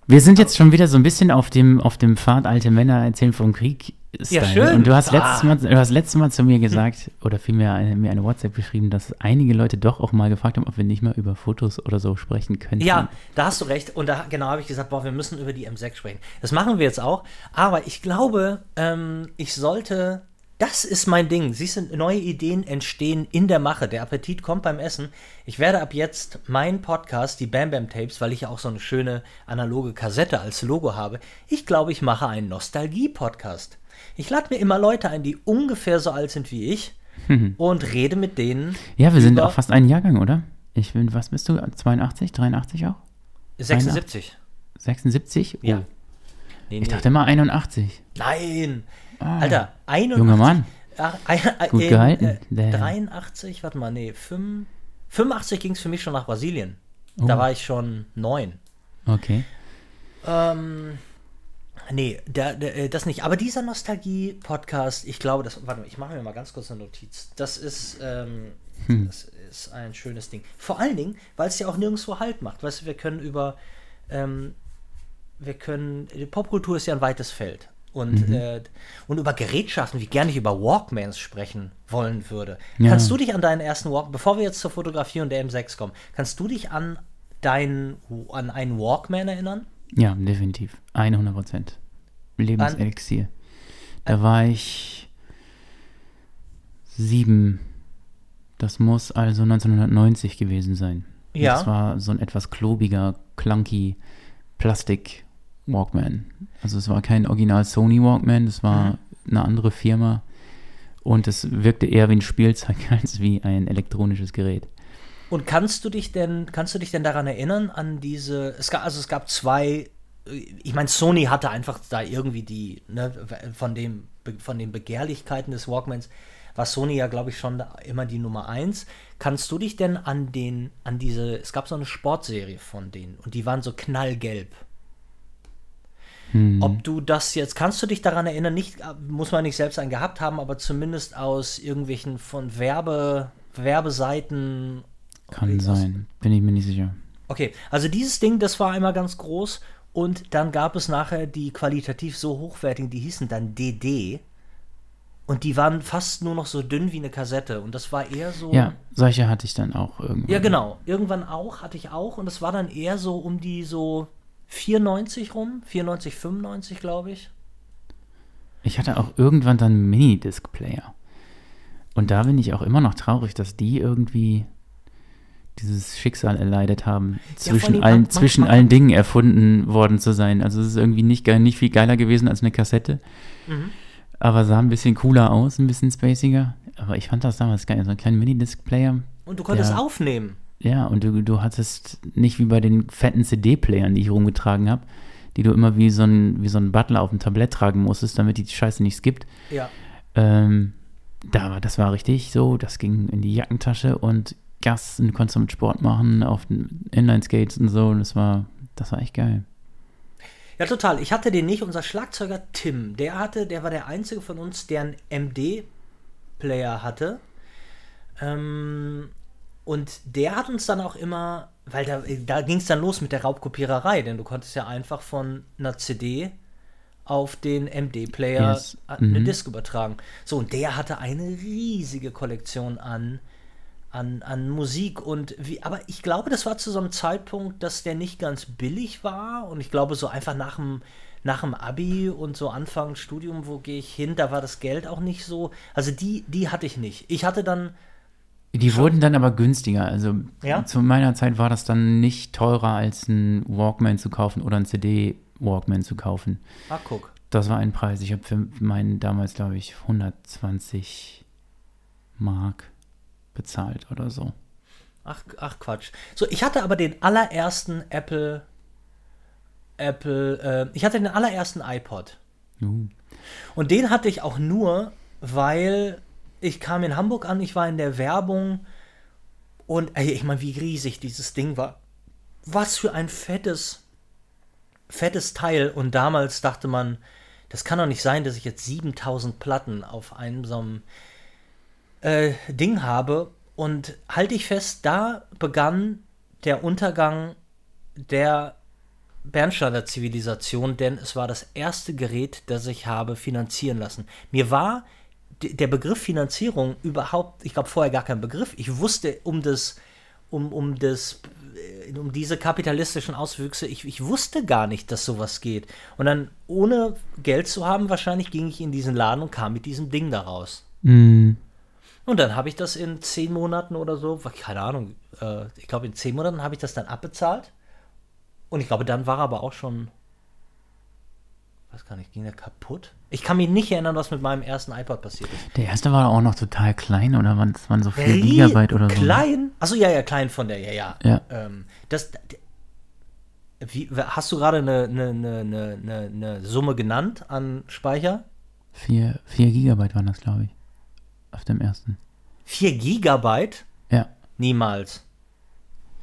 Wir sind jetzt schon wieder so ein bisschen auf dem, auf dem Pfad alte Männer erzählen vom Krieg. Ja, schön. Und du hast, Ah. letztes Mal, du hast letztes Mal zu mir gesagt, oder vielmehr eine, mir eine WhatsApp geschrieben, dass einige Leute doch auch mal gefragt haben, ob wir nicht mal über Fotos oder so sprechen könnten. Ja, da hast du recht. Und da genau habe ich gesagt, boah, wir müssen über die M6 sprechen. Das machen wir jetzt auch. Aber ich glaube, ähm, ich sollte. Das ist mein Ding. Siehst du, neue Ideen entstehen in der Mache. Der Appetit kommt beim Essen. Ich werde ab jetzt meinen Podcast, die Bam Bam Tapes, weil ich ja auch so eine schöne analoge Kassette als Logo habe. Ich glaube, ich mache einen Nostalgie-Podcast. Ich lade mir immer Leute ein, die ungefähr so alt sind wie ich und rede mit denen. Ja, wir sind auch fast ein Jahrgang, oder? Ich bin, was bist du? 82, 83 auch? 76. 76? Oh, Ja. Nee, Ich nee. dachte immer 81. Nein. Ah, Alter, 81. Junger Mann. Ach, äh, Gut gehalten, Äh, der- 83, warte mal, nee, 5, 85 ging es für mich schon nach Brasilien. Oh. Da war ich schon neun. Okay. Ähm, nee, der, der, äh, das nicht. Aber dieser Nostalgie-Podcast, ich glaube, das. Warte mal, ich mache mir mal ganz kurz eine Notiz. Das ist, ähm, Hm. das ist ein schönes Ding. Vor allen Dingen, weil es ja auch nirgendwo Halt macht. Weißt du, wir können über. Ähm, wir können. Die Popkultur ist ja ein weites Feld. Und, Mhm. äh, und über Gerätschaften, wie gerne ich über Walkmans sprechen wollen würde. Ja. Kannst du dich an deinen ersten Walk, bevor wir jetzt zur Fotografie und der M6 kommen, kannst du dich an deinen, an einen Walkman erinnern? Ja, definitiv. 100 Prozent. Lebenselixier. Da war ich sieben. Das muss also 1990 gewesen sein. Ja. Das war so ein etwas klobiger, clunky Plastik Walkman. Also es war kein Original Sony Walkman, das war Mhm. eine andere Firma. Und es wirkte eher wie ein Spielzeug als wie ein elektronisches Gerät. Und kannst du dich denn, kannst du dich denn daran erinnern, an diese, es gab, also es gab zwei, äh, ich meine, Sony hatte einfach da irgendwie die, ne, von dem, von den Begehrlichkeiten des Walkmans, war Sony ja, glaube ich, schon immer die Nummer eins. Kannst du dich denn an den, an diese, es gab so eine Sportserie von denen und die waren so knallgelb. Hm. Ob du das jetzt, kannst du dich daran erinnern, nicht, muss man nicht selbst einen gehabt haben, aber zumindest aus irgendwelchen von Werbe, Werbeseiten. Kann aus- sein, bin ich mir nicht sicher. Okay, also dieses Ding, das war einmal ganz groß und dann gab es nachher die qualitativ so hochwertigen, die hießen dann DD und die waren fast nur noch so dünn wie eine Kassette und das war eher so. Ja, solche hatte ich dann auch irgendwann. Ja, genau. Irgendwann auch, hatte ich auch und es war dann eher so um die so 94 rum, 94, 95, glaube ich. Ich hatte auch irgendwann dann einen Minidisc-Player. Und da bin ich auch immer noch traurig, dass die irgendwie dieses Schicksal erleidet haben, vor zwischen, allen, zwischen allen Dingen erfunden worden zu sein. Also es ist irgendwie nicht, nicht viel geiler gewesen als eine Kassette. Mhm. Aber sah ein bisschen cooler aus, ein bisschen spaciger. Aber ich fand das damals geil. So ein kleiner Minidisc-Player. Und du konntest Ja. aufnehmen. Ja, und du, du hattest nicht wie bei den fetten CD-Playern, die ich rumgetragen habe, die du immer wie so ein, wie so ein Butler auf dem Tablett tragen musstest, damit die Scheiße nicht skippt. Ja. Ähm, da war, das war richtig so, das ging in die Jackentasche und Gas und du konntest damit Sport machen auf den Inline-Skates und so. Und das war, das war echt geil. Ja, total. Ich hatte den nicht. Unser Schlagzeuger Tim, der hatte, der war der einzige von uns, der einen MD-Player hatte. Ähm, und der hat uns dann auch immer, weil da, da ging es dann los mit der Raubkopiererei, denn du konntest ja einfach von einer CD auf den MD-Player Yes. eine Mhm. Disc übertragen. So, und der hatte eine riesige Kollektion an, an, an Musik und wie, aber ich glaube, das war zu so einem Zeitpunkt, dass der nicht ganz billig war und ich glaube, so einfach nach dem, nach dem Abi und so Anfang Studium, wo gehe ich hin, da war das Geld auch nicht so. Also die, die hatte ich nicht. Ich hatte dann, Die wurden dann aber günstiger. Also Ja? zu meiner Zeit war das dann nicht teurer als ein Walkman zu kaufen oder ein CD-Walkman zu kaufen. ah, guck. Das war ein Preis. Ich habe für meinen damals, glaube ich, 120 Mark bezahlt oder so. Ach, ach Quatsch. So, ich hatte aber den allerersten Apple, Apple, äh, ich hatte den allerersten iPod. Uh. Und den hatte ich auch nur, weil ich kam in Hamburg an, ich war in der Werbung und ey, ich meine, wie riesig dieses Ding war. Was für ein fettes, fettes Teil. Und damals dachte man, das kann doch nicht sein, dass ich jetzt 7000 Platten auf einem so einem äh, Ding habe. Und halte ich fest, da begann der Untergang der Bernsteiner Zivilisation, denn es war das erste Gerät, das ich habe finanzieren lassen. Mir war der Begriff Finanzierung überhaupt, ich glaube vorher gar kein Begriff. Ich wusste um das, um, um das, äh, um diese kapitalistischen Auswüchse, ich, ich wusste gar nicht, dass sowas geht. Und dann, ohne Geld zu haben, wahrscheinlich ging ich in diesen Laden und kam mit diesem Ding da raus. Und dann habe ich das in zehn Monaten oder so, keine Ahnung, äh, ich glaube in zehn Monaten habe ich das dann abbezahlt. Und ich glaube, dann war er aber auch schon, weiß gar nicht, ging der kaputt? Ich kann mich nicht erinnern, was mit meinem ersten iPod passiert ist. Der erste war auch noch total klein oder waren das waren so 4 Rie- Gigabyte oder so? ne? Klein? Achso, ja, ja, klein von der, ja, ja. Ja. Ähm, das, wie, hast du gerade eine, eine, eine, eine, Summe genannt an Speicher? 4, 4 Gigabyte waren das, glaube ich. Auf dem ersten. 4 Gigabyte? Ja. Niemals.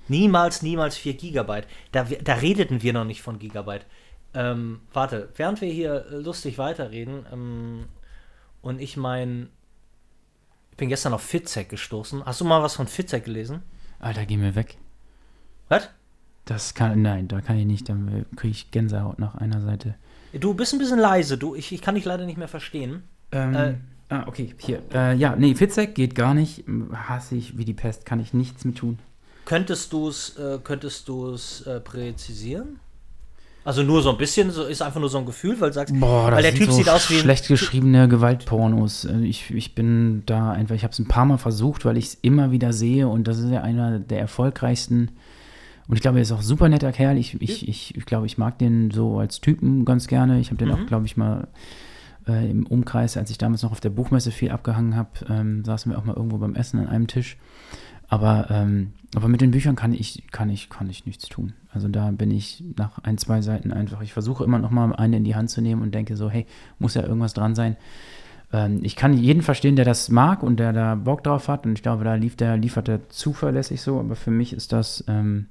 Niemals, niemals 4 Gigabyte. Da, da redeten wir noch nicht von Gigabyte. Ähm, warte, während wir hier lustig weiterreden ähm, und ich mein, ich bin gestern auf Fitzek gestoßen. Hast du mal was von Fitzek gelesen? Alter, geh mir weg. Was? Das kann, nein, da kann ich nicht, dann kriege ich Gänsehaut nach einer Seite. Du bist ein bisschen leise, du. Ich, ich kann dich leider nicht mehr verstehen. Ähm, Äh. Ah, okay, hier. Äh, ja, nee, Fitzek geht gar nicht. Hasse ich wie die Pest, kann ich nichts mit tun. Könntest du es äh, könntest du's, äh, präzisieren? Also nur so ein bisschen, so ist einfach nur so ein Gefühl, weil du sagst, Boah, weil der Typ so sieht aus wie schlecht geschriebene Gewaltpornos. Äh, Ich, ich bin da einfach, ich habe es ein paar Mal versucht, weil ich es immer wieder sehe und das ist ja einer der erfolgreichsten. Und ich glaube, er ist auch ein super netter Kerl. Ich, ich, ich, ich glaube, ich mag den so als Typen ganz gerne. Ich habe den Mhm. auch, glaube ich, mal äh, im Umkreis, als ich damals noch auf der Buchmesse viel abgehangen habe, ähm, saßen wir auch mal irgendwo beim Essen an einem Tisch. Aber, ähm, aber mit den Büchern kann ich, kann, ich, kann ich nichts tun. Also da bin ich nach ein, zwei Seiten einfach, ich versuche immer noch mal eine in die Hand zu nehmen und denke so, hey, muss ja irgendwas dran sein. Ähm, ich kann jeden verstehen, der das mag und der da Bock drauf hat. Und ich glaube, da lief der, liefert er zuverlässig so. Aber für mich ist das, ähm,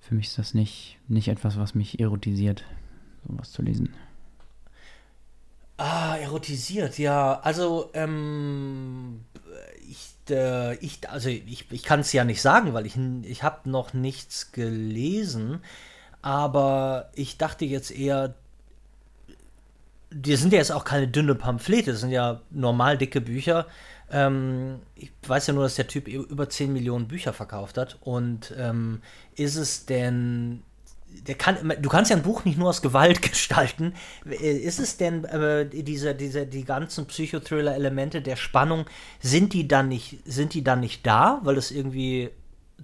für mich ist das nicht, nicht etwas, was mich erotisiert, sowas zu lesen. Ah, erotisiert, ja. Also, ähm, ich, äh, ich, also ich, ich kann es ja nicht sagen, weil ich, ich habe noch nichts gelesen. Aber ich dachte jetzt eher, die sind ja jetzt auch keine dünne Pamphlete, das sind ja normal dicke Bücher. Ähm, ich weiß ja nur, dass der Typ über 10 Millionen Bücher verkauft hat. Und ähm, ist es denn der kann, du kannst ja ein Buch nicht nur aus Gewalt gestalten. Äh, Ist es denn äh, diese, diese, die ganzen Psychothriller-Elemente der Spannung, sind die dann nicht, sind die dann nicht da, weil es irgendwie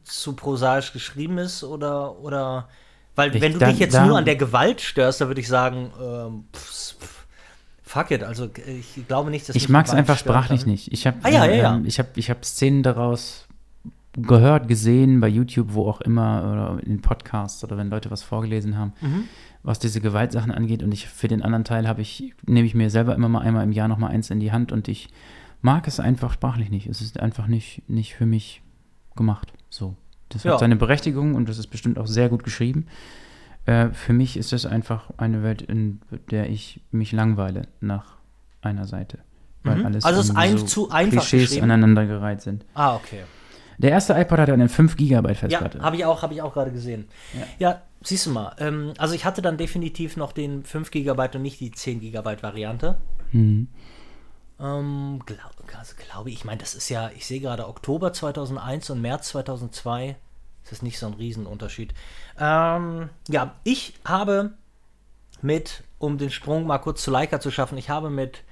zu prosaisch geschrieben ist oder, oder weil Ich- wenn du da- dich jetzt da- nur an der Gewalt störst, dann würde ich sagen, ähm, pff, pff, fuck it, also ich glaube nicht, dass Ich mag es einfach sprachlich nicht. Ich habe Ah, ja, ja, ja. ähm, ich hab, ich hab Szenen daraus gehört, gesehen, bei YouTube, wo auch immer, oder in Podcasts oder wenn Leute was vorgelesen haben, Mhm. was diese Gewaltsachen angeht. Und ich für den anderen Teil habe ich, nehme ich mir selber immer mal einmal im Jahr noch mal eins in die Hand und ich mag es einfach sprachlich nicht. Es ist einfach nicht, nicht für mich gemacht. So. Das Ja. hat seine Berechtigung und das ist bestimmt auch sehr gut geschrieben. Äh, für mich ist das einfach eine Welt, in der ich mich langweile nach einer Seite. Weil Mhm. alles Also es ist ein- so zu einfach Klischees aneinandergereiht sind. Ah, okay. Der erste iPod hatte eine 5 GB Ja, Festplatte. habe ich auch, habe ich auch gerade gesehen. Ja. Ja, siehst du mal. Ähm, also ich hatte dann definitiv noch den 5 GB und nicht die 10 GB Variante. Mhm. Ähm, glaub, also glaube ich, ich meine, das ist ja, ich sehe gerade Oktober 2001 und März 2002. Das ist nicht so ein Riesenunterschied. Ähm, ja, ich habe mit, um den Sprung mal kurz zu Leica zu schaffen, ich habe mit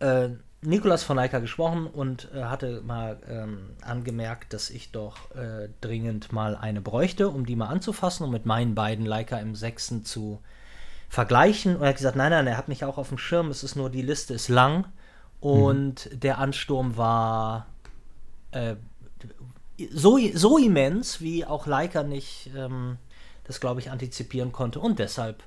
äh, Nikolas von Leica gesprochen und äh, hatte mal ähm, angemerkt, dass ich doch äh, dringend mal eine bräuchte, um die mal anzufassen und mit meinen beiden Leica im 6. zu vergleichen. Und er hat gesagt, nein, nein, er hat mich auch auf dem Schirm, es ist nur, die Liste ist lang und der Ansturm war äh, so, so immens, wie auch Leica nicht ähm, das, glaube ich, antizipieren konnte. Und deshalb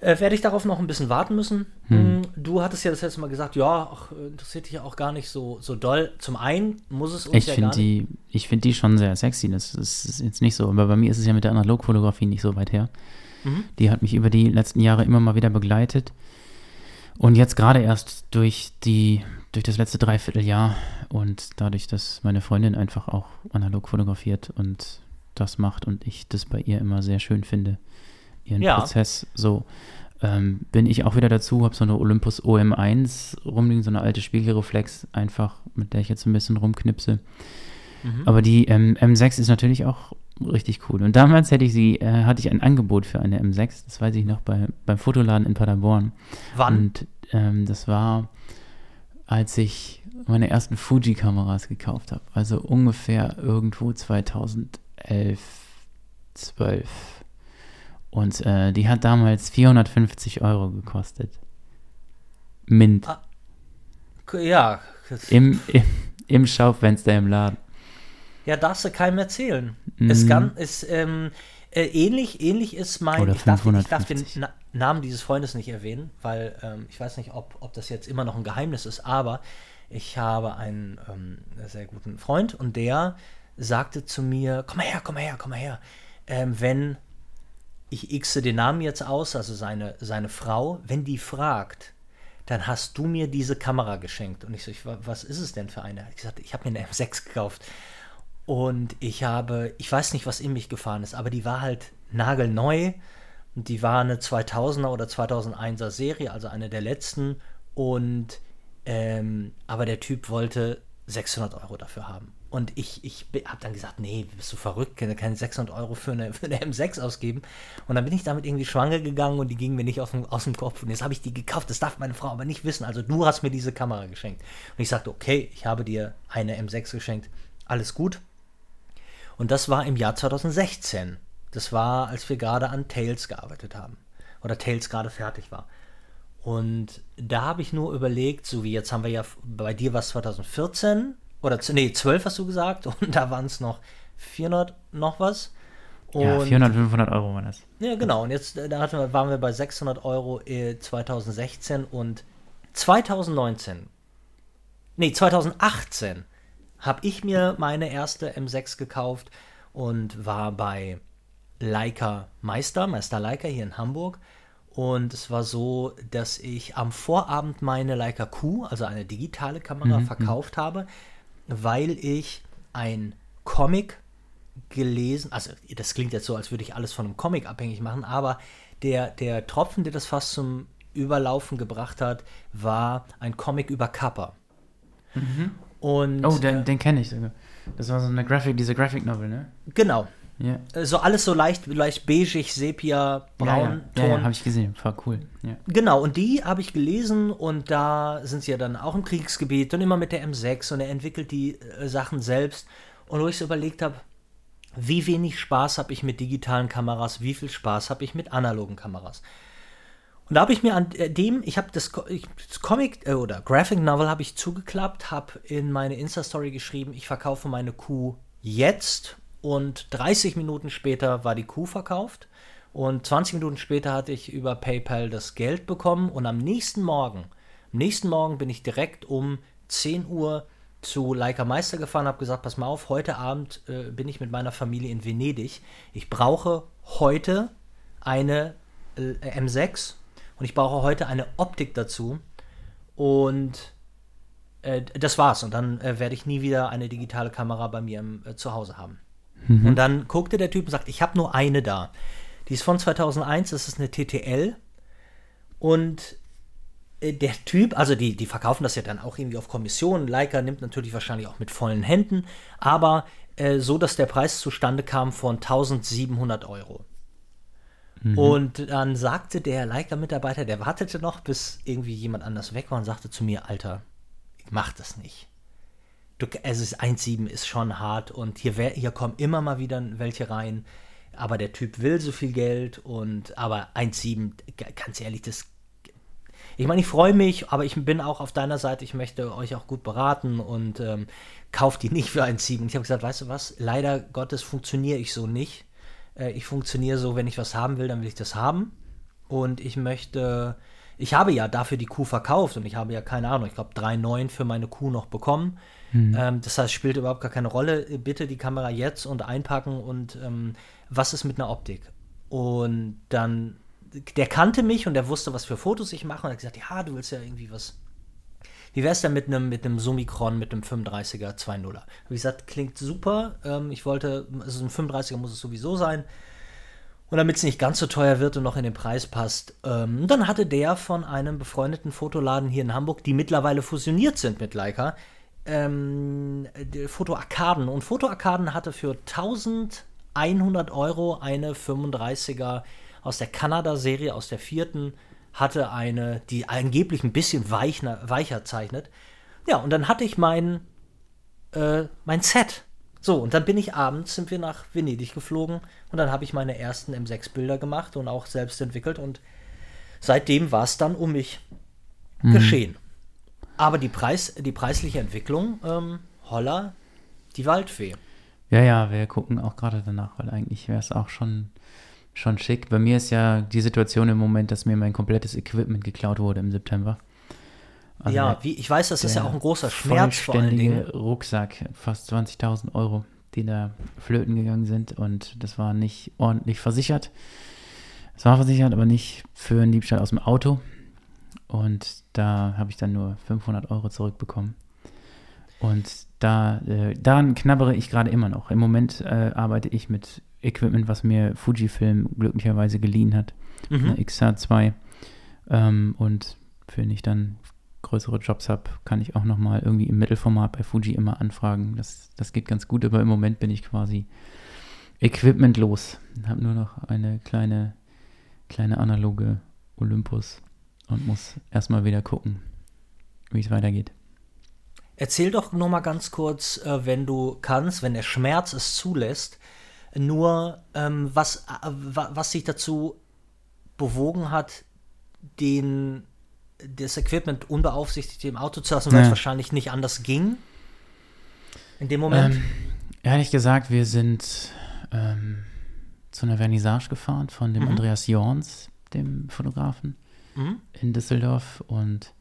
äh, werde ich darauf noch ein bisschen warten müssen. Mm, Du hattest ja das letzte Mal gesagt, ja, ach, interessiert dich ja auch gar nicht so, so doll. Zum einen muss es uns Ich ja finde gar nicht. die, ich find die schon sehr sexy. Das ist, ist jetzt nicht so. Aber bei mir ist es ja mit der Analogfotografie nicht so weit her. Mhm. Die hat mich über die letzten Jahre immer mal wieder begleitet. Und jetzt gerade erst durch die, durch das letzte Dreivierteljahr und dadurch, dass meine Freundin einfach auch analog fotografiert und das macht und ich das bei ihr immer sehr schön finde, ihren Ja. Prozess so, ähm, bin ich auch wieder dazu, habe so eine Olympus OM1 rumliegen, so eine alte Spiegelreflex, einfach, mit der ich jetzt ein bisschen rumknipse. Mhm. Aber die ähm, M6 ist natürlich auch richtig cool. Und damals hätte ich sie, äh, hatte ich ein Angebot für eine M6, das weiß ich noch, bei, beim Fotoladen in Paderborn. Wann? Und ähm, das war, als ich meine ersten Fuji-Kameras gekauft habe. Also ungefähr irgendwo 2011, 12. Und äh, die hat damals 450 Euro gekostet. Mint. Ah, ja, das- Im, im, Im Schaufenster im Laden. ja, darfst du keinem erzählen. Mhm. Es kann, ist, ähm, äh, ähnlich, ähnlich ist mein, Oder ich darf, den- ich darf den 550. Na Namen dieses Freundes nicht erwähnen, weil ähm, ich weiß nicht, ob, ob das jetzt immer noch ein Geheimnis ist, aber ich habe einen ähm, sehr guten Freund und der sagte zu mir, komm mal her, komm mal her, komm mal her, ähm, wenn ich xe den Namen jetzt aus, also seine, seine Frau, wenn die fragt, dann hast du mir diese Kamera geschenkt. Und ich so, ich, wa- was ist es denn für eine? Ich sagte, ich habe mir eine M6 gekauft. Und ich habe, ich weiß nicht, was in mich gefahren ist, aber die war halt nagelneu. Und die war eine 2000er oder 2001er Serie, also eine der letzten. Und, ähm, aber der Typ wollte 600 Euro dafür haben. Und ich, ich habe dann gesagt, nee, bist du verrückt, kann keine 600 Euro für eine, für eine M6 ausgeben. Und dann bin ich damit irgendwie schwanger gegangen und die ging mir nicht aus dem, aus dem Kopf. Und jetzt habe ich die gekauft, das darf meine Frau aber nicht wissen. Also du hast mir diese Kamera geschenkt. Und ich sagte, okay, ich habe dir eine M6 geschenkt, alles gut. Und das war im Jahr 2016. Das war, als wir gerade an Tails gearbeitet haben. Oder Tails gerade fertig war. Und da habe ich nur überlegt, so wie jetzt haben wir ja, bei dir war es 2014, oder nee, 12 hast du gesagt, und da waren es noch 400 noch was. Und, ja, 400, 500 Euro war das. Ja, genau. Und jetzt da hatten waren wir bei 600 Euro 2016 und 2019, nee, 2018 habe ich mir meine erste M6 gekauft und war bei Leica Meister, Meister Leica hier in Hamburg. Und es war so, dass ich am Vorabend meine Leica Q, also eine digitale Kamera, mhm, verkauft habe, weil ich ein Comic gelesen, also das klingt jetzt so, als würde ich alles von einem Comic abhängig machen, aber der, der Tropfen, der das fast zum Überlaufen gebracht hat, war ein Comic über Kappa. Mhm. Und, oh, den, äh, den kenne ich sogar. Das war so eine Graphic, diese Graphic Novel, ne? Genau, ja. Äh, so alles so leicht, leicht beigig, sepia, braun. Ja, ja, ja, ja habe ich gesehen, war cool. Genau, und die habe ich gelesen und da sind sie ja dann auch im Kriegsgebiet und immer mit der M6 und er entwickelt die äh, Sachen selbst. Und wo ich so überlegt habe, wie wenig Spaß habe ich mit digitalen Kameras, wie viel Spaß habe ich mit analogen Kameras. Und da habe ich mir an äh, dem, ich habe das, das, Comic äh, oder Graphic Novel habe ich zugeklappt, habe in meine Insta-Story geschrieben, ich verkaufe meine Kuh jetzt und 30 Minuten später war die Kuh verkauft und 20 Minuten später hatte ich über PayPal das Geld bekommen und am nächsten Morgen, am nächsten Morgen bin ich direkt um 10 Uhr zu Leica Meister gefahren, habe gesagt, pass mal auf, heute Abend äh, bin ich mit meiner Familie in Venedig. Ich brauche heute eine äh, M6 und ich brauche heute eine Optik dazu und äh, das war's. Und dann äh, werde ich nie wieder eine digitale Kamera bei mir im äh, Zuhause haben. Mhm. Und dann guckte der Typ und sagt, ich habe nur eine da. Die ist von 2001, das ist eine TTL. Und äh, der Typ, also die, die verkaufen das ja dann auch irgendwie auf Kommission. Leica nimmt natürlich wahrscheinlich auch mit vollen Händen, aber äh, so, dass der Preis zustande kam von 1700 Euro. Mhm. Und dann sagte der Leica-Mitarbeiter, der wartete noch, bis irgendwie jemand anders weg war und sagte zu mir, Alter, ich mach das nicht du, es ist 1,7 ist schon hart und hier, hier kommen immer mal wieder welche rein. Aber der Typ will so viel Geld und aber 1,7, ganz ehrlich, das. Ich meine, ich freue mich, aber ich bin auch auf deiner Seite. Ich möchte euch auch gut beraten und ähm, kauft die nicht für 1,7. Ich habe gesagt, weißt du was? Leider Gottes funktioniere ich so nicht. Äh, ich funktioniere so, wenn ich was haben will, dann will ich das haben. Und ich möchte ich habe ja dafür die Kuh verkauft und ich habe ja keine Ahnung, ich glaube 3,9 für meine Kuh noch bekommen. Mhm. Ähm, das heißt, spielt überhaupt gar keine Rolle. Bitte die Kamera jetzt und einpacken und ähm, was ist mit einer Optik? Und dann, der kannte mich und der wusste, was für Fotos ich mache und hat gesagt, ja, du willst ja irgendwie was. Wie wär's denn mit einem mit Summicron mit einem 35er 2.0er? Habe ich gesagt, klingt super. Ähm, ich wollte, also ein 35er muss es sowieso sein. Und damit es nicht ganz so teuer wird und noch in den Preis passt, ähm, dann hatte der von einem befreundeten Fotoladen hier in Hamburg, die mittlerweile fusioniert sind mit Leica, ähm, Fotoarkaden. Und Fotoarkaden hatte für 1100 Euro eine 35er aus der Kanada-Serie, aus der vierten, hatte eine, die angeblich ein bisschen weichner, weicher zeichnet. Ja, und dann hatte ich mein, äh, mein Set so, und dann bin ich abends, sind wir nach Venedig geflogen und dann habe ich meine ersten M6-Bilder gemacht und auch selbst entwickelt und seitdem war es dann um mich mhm. geschehen. Aber die, Preis, die preisliche Entwicklung, ähm, holla, die Waldfee. Ja, ja, wir gucken auch gerade danach, weil eigentlich wäre es auch schon, schon schick. Bei mir ist ja die Situation im Moment, dass mir mein komplettes Equipment geklaut wurde im September. Also ja, wie, ich weiß, das ist ja auch ein großer Schmerz vor allen Dingen. Rucksack, fast 20.000 Euro, die da flöten gegangen sind und das war nicht ordentlich versichert. Es war versichert, aber nicht für einen Diebstahl aus dem Auto. Und da habe ich dann nur 500 Euro zurückbekommen. Und da, äh, daran knabbere ich gerade immer noch. Im Moment äh, arbeite ich mit Equipment, was mir Fujifilm glücklicherweise geliehen hat. Mhm. Eine XH2. Ähm, und finde ich dann größere Jobs habe, kann ich auch nochmal irgendwie im Mittelformat bei Fuji immer anfragen. Das, das geht ganz gut, aber im Moment bin ich quasi equipmentlos. Habe nur noch eine kleine, kleine analoge Olympus und muss erstmal wieder gucken, wie es weitergeht. Erzähl doch nur mal ganz kurz, äh, wenn du kannst, wenn der Schmerz es zulässt, nur ähm, was, äh, was sich dazu bewogen hat, den, das Equipment unbeaufsichtigt im Auto zu lassen, weil ja. es wahrscheinlich nicht anders ging in dem Moment? Ähm, ehrlich gesagt, wir sind ähm, zu einer Vernissage gefahren von dem mhm. Andreas Jorns, dem Fotografen mhm. in Düsseldorf und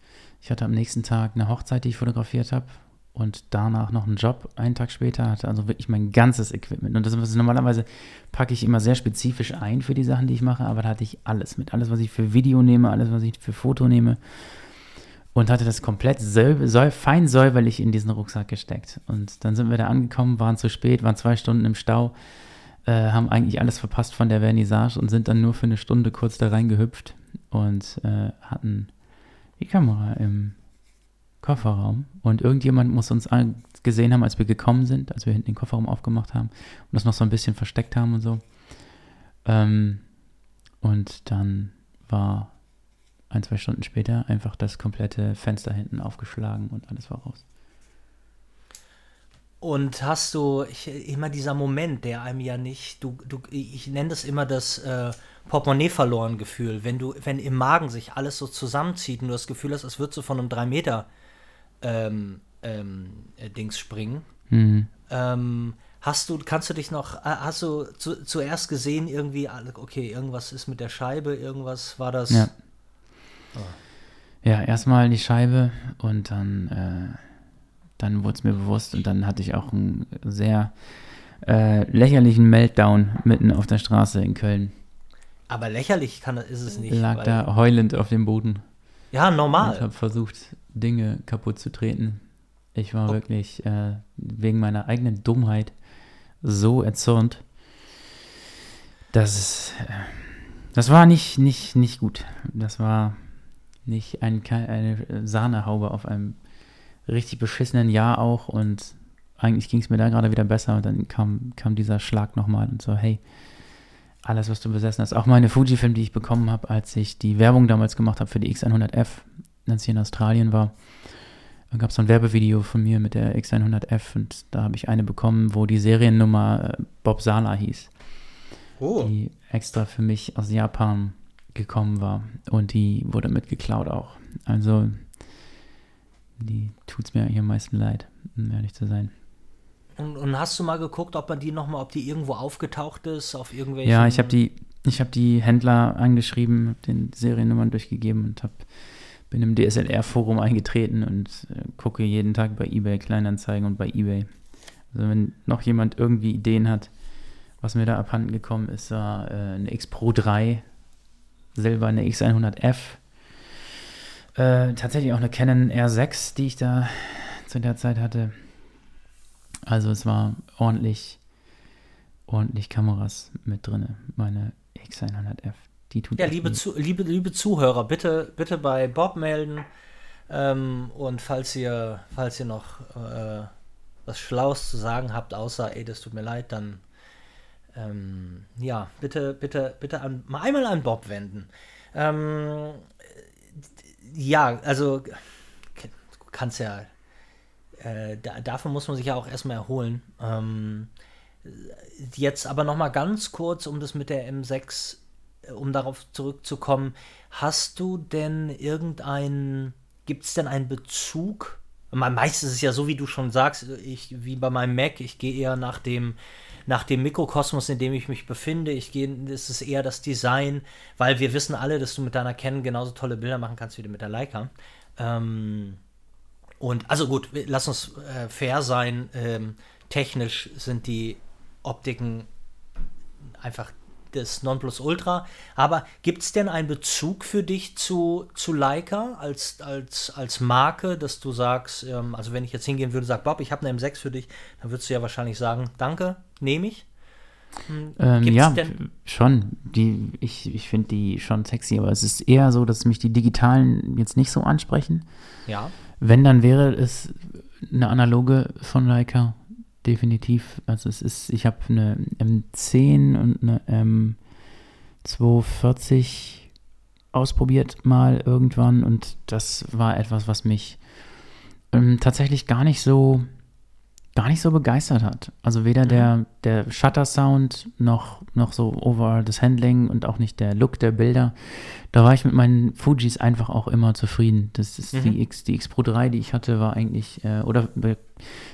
ich hatte am nächsten Tag eine Hochzeit, die ich fotografiert habe und danach noch einen Job einen Tag später, hatte also wirklich mein ganzes Equipment. Und das ist normalerweise packe ich immer sehr spezifisch ein für die Sachen, die ich mache, aber da hatte ich alles mit. Alles, was ich für Video nehme, alles, was ich für Foto nehme. Und hatte das komplett fein säuberlich in diesen Rucksack gesteckt. Und dann sind wir da angekommen, waren zu spät, waren zwei Stunden im Stau, äh, haben eigentlich alles verpasst von der Vernissage und sind dann nur für eine Stunde kurz da reingehüpft und äh, hatten die Kamera im Kofferraum. Und irgendjemand muss uns gesehen haben, als wir gekommen sind, als wir hinten den Kofferraum aufgemacht haben und das noch so ein bisschen versteckt haben und so. Ähm, und dann war ein, zwei Stunden später einfach das komplette Fenster hinten aufgeschlagen und alles war raus. Und hast du ich, immer dieser Moment, der einem ja nicht, du, du, ich nenne das immer das äh, Portemonnaie verloren Gefühl, wenn du, wenn im Magen sich alles so zusammenzieht und du das Gefühl hast, es wird so von einem 3 Meter ähm, ähm, äh, Dings springen. Mhm. Ähm, hast du, kannst du dich noch, äh, hast du zu, zuerst gesehen irgendwie, okay, irgendwas ist mit der Scheibe, irgendwas war das? Ja. Oh. Ja, erstmal die Scheibe und dann äh, dann wurde es mir bewusst und dann hatte ich auch einen sehr äh, lächerlichen Meltdown mitten auf der Straße in Köln. Aber lächerlich kann, ist es nicht. Lag da heulend auf dem Boden. Ja, normal. Ich habe versucht, Dinge kaputt zu treten. Ich war oh. wirklich äh, wegen meiner eigenen Dummheit so erzürnt, dass es, äh, das war nicht, nicht, nicht gut. Das war nicht ein, eine Sahnehaube auf einem richtig beschissenen Jahr auch und eigentlich ging es mir da gerade wieder besser und dann kam, kam dieser Schlag nochmal und so, hey, alles, was du besessen hast. Auch meine Fujifilm, die ich bekommen habe, als ich die Werbung damals gemacht habe für die X100F, als ich in Australien war. Da gab es so ein Werbevideo von mir mit der X100F und da habe ich eine bekommen, wo die Seriennummer äh, Bob Sala hieß. Oh. Die extra für mich aus Japan gekommen war und die wurde mitgeklaut auch. Also die tut es mir eigentlich am meisten leid, um ehrlich zu sein. Und, und, hast du mal geguckt, ob man die nochmal, ob die irgendwo aufgetaucht ist, auf irgendwelchen. Ja, ich habe die, ich habe die Händler angeschrieben, habe den Seriennummern durchgegeben und habe bin im DSLR-Forum eingetreten und äh, gucke jeden Tag bei eBay Kleinanzeigen und bei eBay. Also wenn noch jemand irgendwie Ideen hat, was mir da abhanden gekommen ist, war äh, eine X Pro 3, selber eine X100F äh, tatsächlich auch eine Canon R6, die ich da zu der Zeit hatte. Also es war ordentlich, ordentlich Kameras mit drin. Meine X100F. Die tut ja, liebe, zu, liebe, liebe Zuhörer, bitte, bitte bei Bob melden. Ähm, und falls ihr, falls ihr noch äh, was Schlaues zu sagen habt, außer, ey, das tut mir leid, dann ähm, ja, bitte, bitte, bitte an, mal einmal an Bob wenden. Ähm, ja, also kannst ja, äh, da, davon muss man sich ja auch erstmal erholen. Ähm, jetzt aber noch mal ganz kurz, um das mit der M6, äh, um darauf zurückzukommen, hast du denn irgendeinen, gibt es denn einen Bezug? Meistens ist es ja so, wie du schon sagst, ich, wie bei meinem Mac, ich gehe eher nach dem nach dem Mikrokosmos, in dem ich mich befinde. Ich gehe, es eher das Design, weil wir wissen alle, dass du mit deiner Canon genauso tolle Bilder machen kannst wie mit der Leica. Ähm, und also gut, lass uns äh, fair sein. Ähm, technisch sind die Optiken einfach das Nonplusultra. Aber gibt es denn einen Bezug für dich zu, zu Leica als, als, als Marke, dass du sagst, ähm, also wenn ich jetzt hingehen würde und sage, Bob, ich habe eine M6 für dich, dann würdest du ja wahrscheinlich sagen, danke, nehme ich. Hm, ähm, ja, schon. Die, ich ich finde die schon sexy, aber es ist eher so, dass mich die digitalen jetzt nicht so ansprechen. Ja. Wenn, dann wäre es eine analoge von Leica, definitiv. Also es ist, ich habe eine M10 und eine M240 ausprobiert mal irgendwann und das war etwas, was mich ähm, tatsächlich gar nicht so gar nicht so begeistert hat. Also weder mhm. der, der Shutter-Sound noch, noch so overall das Handling und auch nicht der Look der Bilder. Da war ich mit meinen Fujis einfach auch immer zufrieden. Das ist mhm. die X, die X Pro 3, die ich hatte, war eigentlich, äh, oder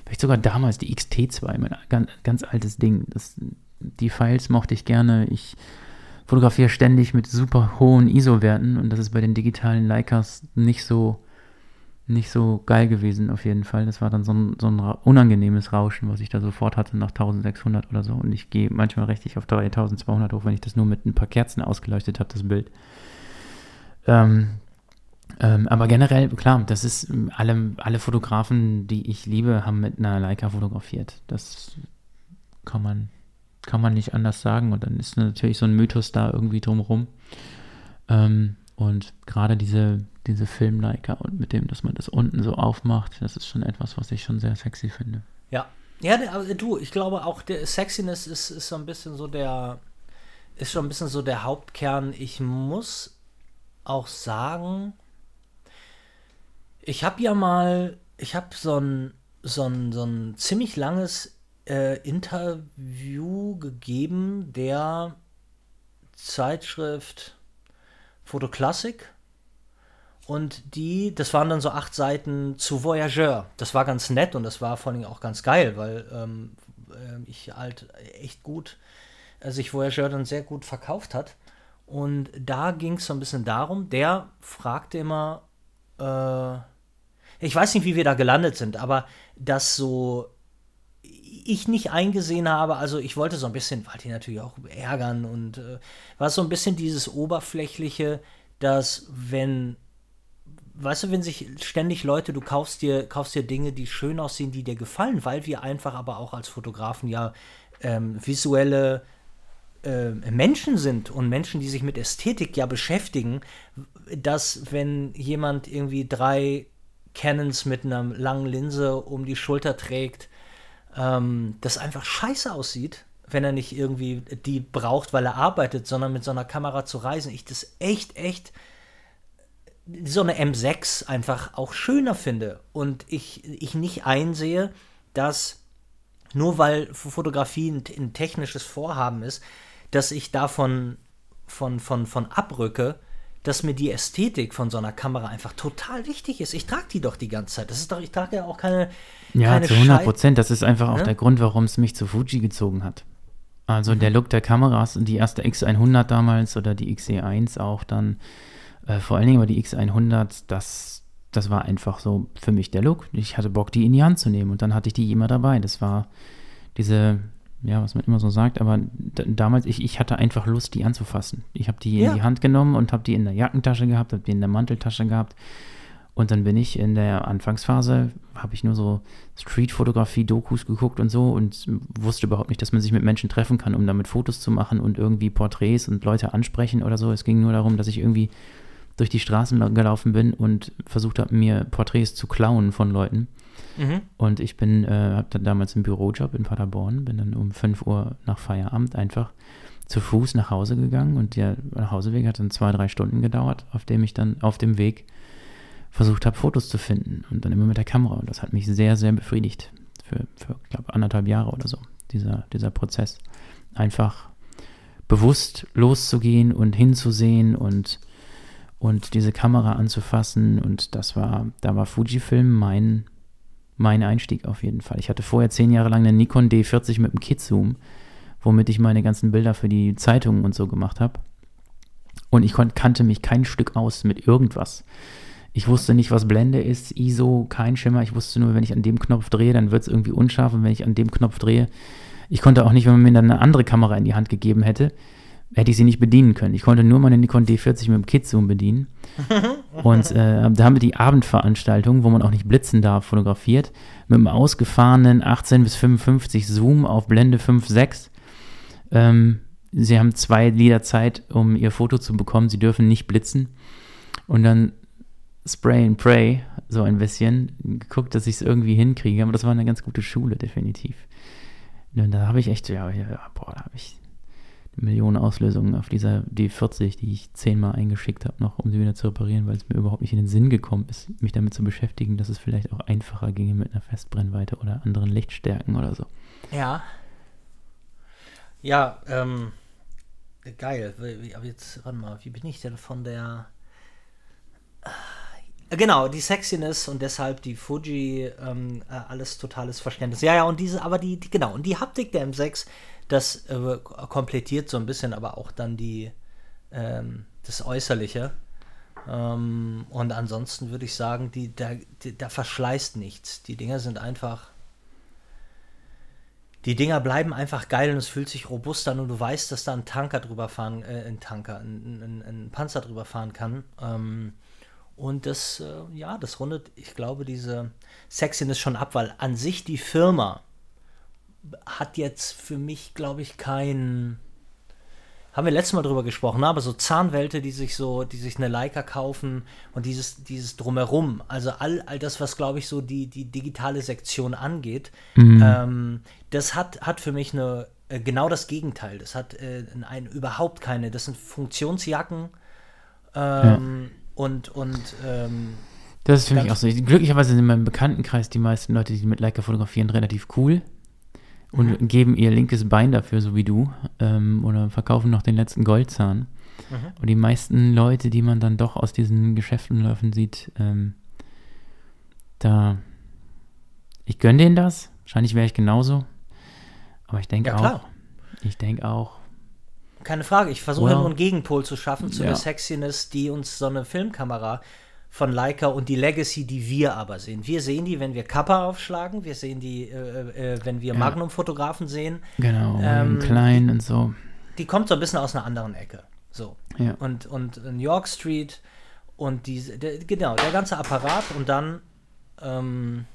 vielleicht sogar damals die XT2, mein ganz, ganz altes Ding. Das, die Files mochte ich gerne. Ich fotografiere ständig mit super hohen ISO-Werten und das ist bei den digitalen Leicas nicht so nicht so geil gewesen auf jeden Fall. Das war dann so ein, so ein unangenehmes Rauschen, was ich da sofort hatte nach 1600 oder so. Und ich gehe manchmal richtig auf 3200 hoch, wenn ich das nur mit ein paar Kerzen ausgeleuchtet habe, das Bild. Ähm, ähm, aber generell, klar, das ist alle, alle Fotografen, die ich liebe, haben mit einer Leica fotografiert. Das kann man, kann man nicht anders sagen. Und dann ist natürlich so ein Mythos da irgendwie drumherum. Ähm, und gerade diese diese Filmleica und mit dem, dass man das unten so aufmacht, das ist schon etwas, was ich schon sehr sexy finde. Ja. Ja, aber du, ich glaube auch, der Sexiness ist, ist so ein bisschen so der, ist schon ein bisschen so der Hauptkern. Ich muss auch sagen, ich habe ja mal, ich habe so ein, so ein, so ein ziemlich langes äh, Interview gegeben der Zeitschrift Fotoklassik und die, das waren dann so acht Seiten zu Voyageur. Das war ganz nett und das war vor allem auch ganz geil, weil ähm, äh, ich halt echt gut, sich Voyageur dann sehr gut verkauft hat. Und da ging es so ein bisschen darum, der fragte immer, äh, ich weiß nicht, wie wir da gelandet sind, aber dass so ich nicht eingesehen habe, also ich wollte so ein bisschen, wollte ihn natürlich auch ärgern und äh, war so ein bisschen dieses Oberflächliche, dass wenn weißt du, wenn sich ständig Leute, du kaufst dir, kaufst dir Dinge, die schön aussehen, die dir gefallen, weil wir einfach aber auch als Fotografen ja ähm, visuelle äh, Menschen sind und Menschen, die sich mit Ästhetik ja beschäftigen, dass wenn jemand irgendwie drei Canons mit einer langen Linse um die Schulter trägt, ähm, das einfach scheiße aussieht, wenn er nicht irgendwie die braucht, weil er arbeitet, sondern mit so einer Kamera zu reisen. Ich das echt, echt so eine M6 einfach auch schöner finde und ich, ich nicht einsehe, dass nur weil Fotografie ein, ein technisches Vorhaben ist, dass ich davon von, von, von abrücke, dass mir die Ästhetik von so einer Kamera einfach total wichtig ist. Ich trage die doch die ganze Zeit. Das ist doch, ich trage ja auch keine. Ja, keine zu 100 Prozent. Das ist einfach auch ne? der Grund, warum es mich zu Fuji gezogen hat. Also mhm. der Look der Kameras, die erste X100 damals oder die XE1 auch dann, äh, vor allen Dingen aber die X100, das, das war einfach so für mich der Look. Ich hatte Bock, die in die Hand zu nehmen und dann hatte ich die immer dabei. Das war diese, ja, was man immer so sagt, aber damals, ich, ich hatte einfach Lust, die anzufassen. Ich habe die ja. in die Hand genommen und habe die in der Jackentasche gehabt, habe die in der Manteltasche gehabt. Und dann bin ich in der Anfangsphase, habe ich nur so Street-Fotografie-Dokus geguckt und so und wusste überhaupt nicht, dass man sich mit Menschen treffen kann, um damit Fotos zu machen und irgendwie Porträts und Leute ansprechen oder so. Es ging nur darum, dass ich irgendwie durch die Straßen gelaufen bin und versucht habe, mir Porträts zu klauen von Leuten. Mhm. Und ich bin, äh, habe dann damals einen Bürojob in Paderborn, bin dann um 5 Uhr nach Feierabend einfach zu Fuß nach Hause gegangen und der Nachhauseweg hat dann zwei, drei Stunden gedauert, auf dem ich dann auf dem Weg versucht habe, Fotos zu finden und dann immer mit der Kamera. Und das hat mich sehr, sehr befriedigt für, für ich glaube, anderthalb Jahre oder so, dieser, dieser Prozess. Einfach bewusst loszugehen und hinzusehen und und diese Kamera anzufassen. Und das war, da war Fujifilm mein, mein Einstieg auf jeden Fall. Ich hatte vorher zehn Jahre lang eine Nikon D40 mit einem Kit-Zoom, womit ich meine ganzen Bilder für die Zeitungen und so gemacht habe. Und ich kannte mich kein Stück aus mit irgendwas. Ich wusste nicht, was Blende ist, ISO, kein Schimmer. Ich wusste nur, wenn ich an dem Knopf drehe, dann wird es irgendwie unscharf. Und wenn ich an dem Knopf drehe, ich konnte auch nicht, wenn man mir dann eine andere Kamera in die Hand gegeben hätte, hätte ich sie nicht bedienen können. Ich konnte nur meine Nikon D40 mit dem Kit-Zoom bedienen. und äh, da haben wir die Abendveranstaltung, wo man auch nicht blitzen darf, fotografiert, mit einem ausgefahrenen 18 bis 55 Zoom auf Blende 5.6. ähm, sie haben zwei Lieder Zeit, um ihr Foto zu bekommen. Sie dürfen nicht blitzen. Und dann Spray and Pray, so ein bisschen, geguckt, dass ich es irgendwie hinkriege. Aber das war eine ganz gute Schule, definitiv. Und da habe ich echt, ja, ja boah, da habe ich Millionen Auslösungen auf dieser D40, die ich zehnmal eingeschickt habe, noch um sie wieder zu reparieren, weil es mir überhaupt nicht in den Sinn gekommen ist, mich damit zu beschäftigen, dass es vielleicht auch einfacher ginge mit einer Festbrennweite oder anderen Lichtstärken oder so. Ja. Ja, ähm, geil. Aber jetzt, warte mal, wie bin ich denn von der. Äh, genau, die Sexiness und deshalb die Fuji, ähm, äh, alles totales Verständnis. Ja, ja, und diese, aber die, die, genau, und die Haptik der M6 das äh, komplettiert so ein bisschen aber auch dann die, ähm, das Äußerliche. Ähm, und ansonsten würde ich sagen, die, da, die, da verschleißt nichts. Die Dinger sind einfach. Die Dinger bleiben einfach geil und es fühlt sich robust an und du weißt, dass da ein Tanker drüber fahren, äh, ein Tanker, ein, ein, ein Panzer drüber fahren kann. Ähm, und das, äh, ja, das rundet, ich glaube, diese Sexiness schon ab, weil an sich die Firma, hat jetzt für mich, glaube ich, kein. Haben wir letztes Mal drüber gesprochen, ne? aber so Zahnwälte, die sich so, die sich eine Leica kaufen und dieses, dieses Drumherum, also all, all das, was, glaube ich, so die, die digitale Sektion angeht, mhm. ähm, das hat, hat für mich eine, äh, genau das Gegenteil. Das hat äh, ein, überhaupt keine, das sind Funktionsjacken ähm, ja. und, und ähm, das ist für mich auch so. Glücklicherweise sind in meinem Bekanntenkreis die meisten Leute, die mit Leica fotografieren, relativ cool und mhm. geben ihr linkes Bein dafür, so wie du, ähm, oder verkaufen noch den letzten Goldzahn. Mhm. Und die meisten Leute, die man dann doch aus diesen Geschäften laufen sieht, ähm, da, ich gönne denen das. Wahrscheinlich wäre ich genauso. Aber ich denke ja, auch, ich denke auch. Keine Frage, ich versuche well, nur einen Gegenpol zu schaffen zu ja. der Sexiness, die uns so eine Filmkamera von Leica und die Legacy, die wir aber sehen. Wir sehen die, wenn wir Kappa aufschlagen, wir sehen die, äh, äh, wenn wir ja. Magnum-Fotografen sehen. Genau, ähm, klein und so. Die kommt so ein bisschen aus einer anderen Ecke. So. Ja. Und, und New York Street und diese, der, genau, der ganze Apparat und dann ähm,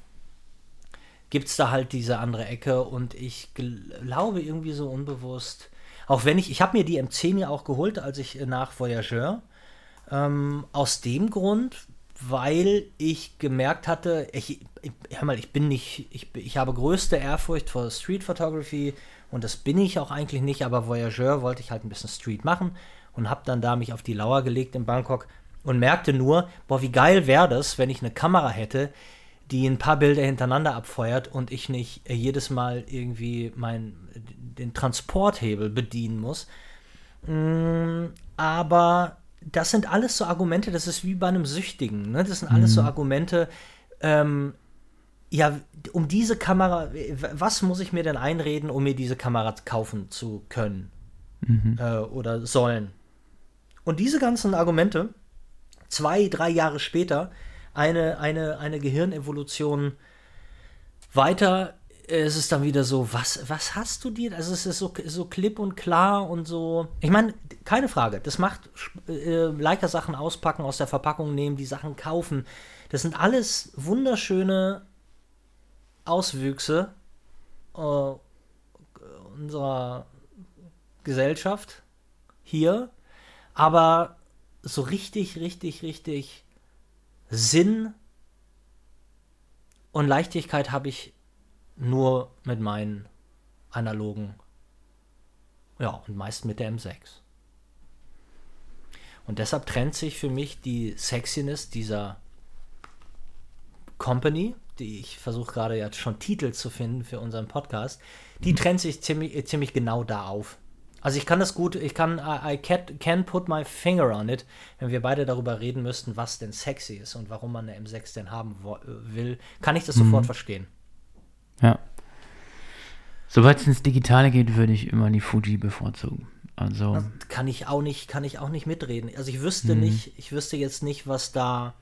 gibt es da halt diese andere Ecke und ich glaube irgendwie so unbewusst, auch wenn ich, ich habe mir die M10 ja auch geholt, als ich nach Voyageur, ähm, aus dem Grund, weil ich gemerkt hatte, ich, ich, hör mal, ich bin nicht, ich, ich habe größte Ehrfurcht vor Street Photography und das bin ich auch eigentlich nicht, aber Voyageur wollte ich halt ein bisschen Street machen und habe dann da mich auf die Lauer gelegt in Bangkok und merkte nur, boah, wie geil wäre das, wenn ich eine Kamera hätte, die ein paar Bilder hintereinander abfeuert und ich nicht jedes Mal irgendwie mein, den Transporthebel bedienen muss. Mm, aber das sind alles so Argumente, das ist wie bei einem Süchtigen. Ne? Das sind alles mhm. so Argumente, ähm, ja, um diese Kamera, was muss ich mir denn einreden, um mir diese Kamera kaufen zu können mhm. äh, oder sollen? Und diese ganzen Argumente, zwei, drei Jahre später, eine, eine, eine Gehirnevolution weiter es ist dann wieder so, was, was hast du dir? Also es ist so, so klipp und klar und so. Ich meine, keine Frage, das macht äh, Leica-Sachen auspacken, aus der Verpackung nehmen, die Sachen kaufen. Das sind alles wunderschöne Auswüchse äh, unserer Gesellschaft hier. Aber so richtig, richtig, richtig Sinn und Leichtigkeit habe ich nur mit meinen analogen, ja, und meist mit der M6. Und deshalb trennt sich für mich die Sexiness dieser Company, die ich versuche gerade jetzt schon Titel zu finden für unseren Podcast, die trennt sich ziemlich, ziemlich genau da auf. Also ich kann das gut, ich kann, I, I can, put my finger on it, wenn wir beide darüber reden müssten, was denn sexy ist und warum man eine M6 denn haben will, kann ich das mhm. sofort verstehen. Ja. Sobald es ins Digitale geht, würde ich immer die Fuji bevorzugen. Also das kann ich auch nicht, kann ich auch nicht mitreden. Also ich wüsste mhm. nicht, ich wüsste jetzt nicht, was da.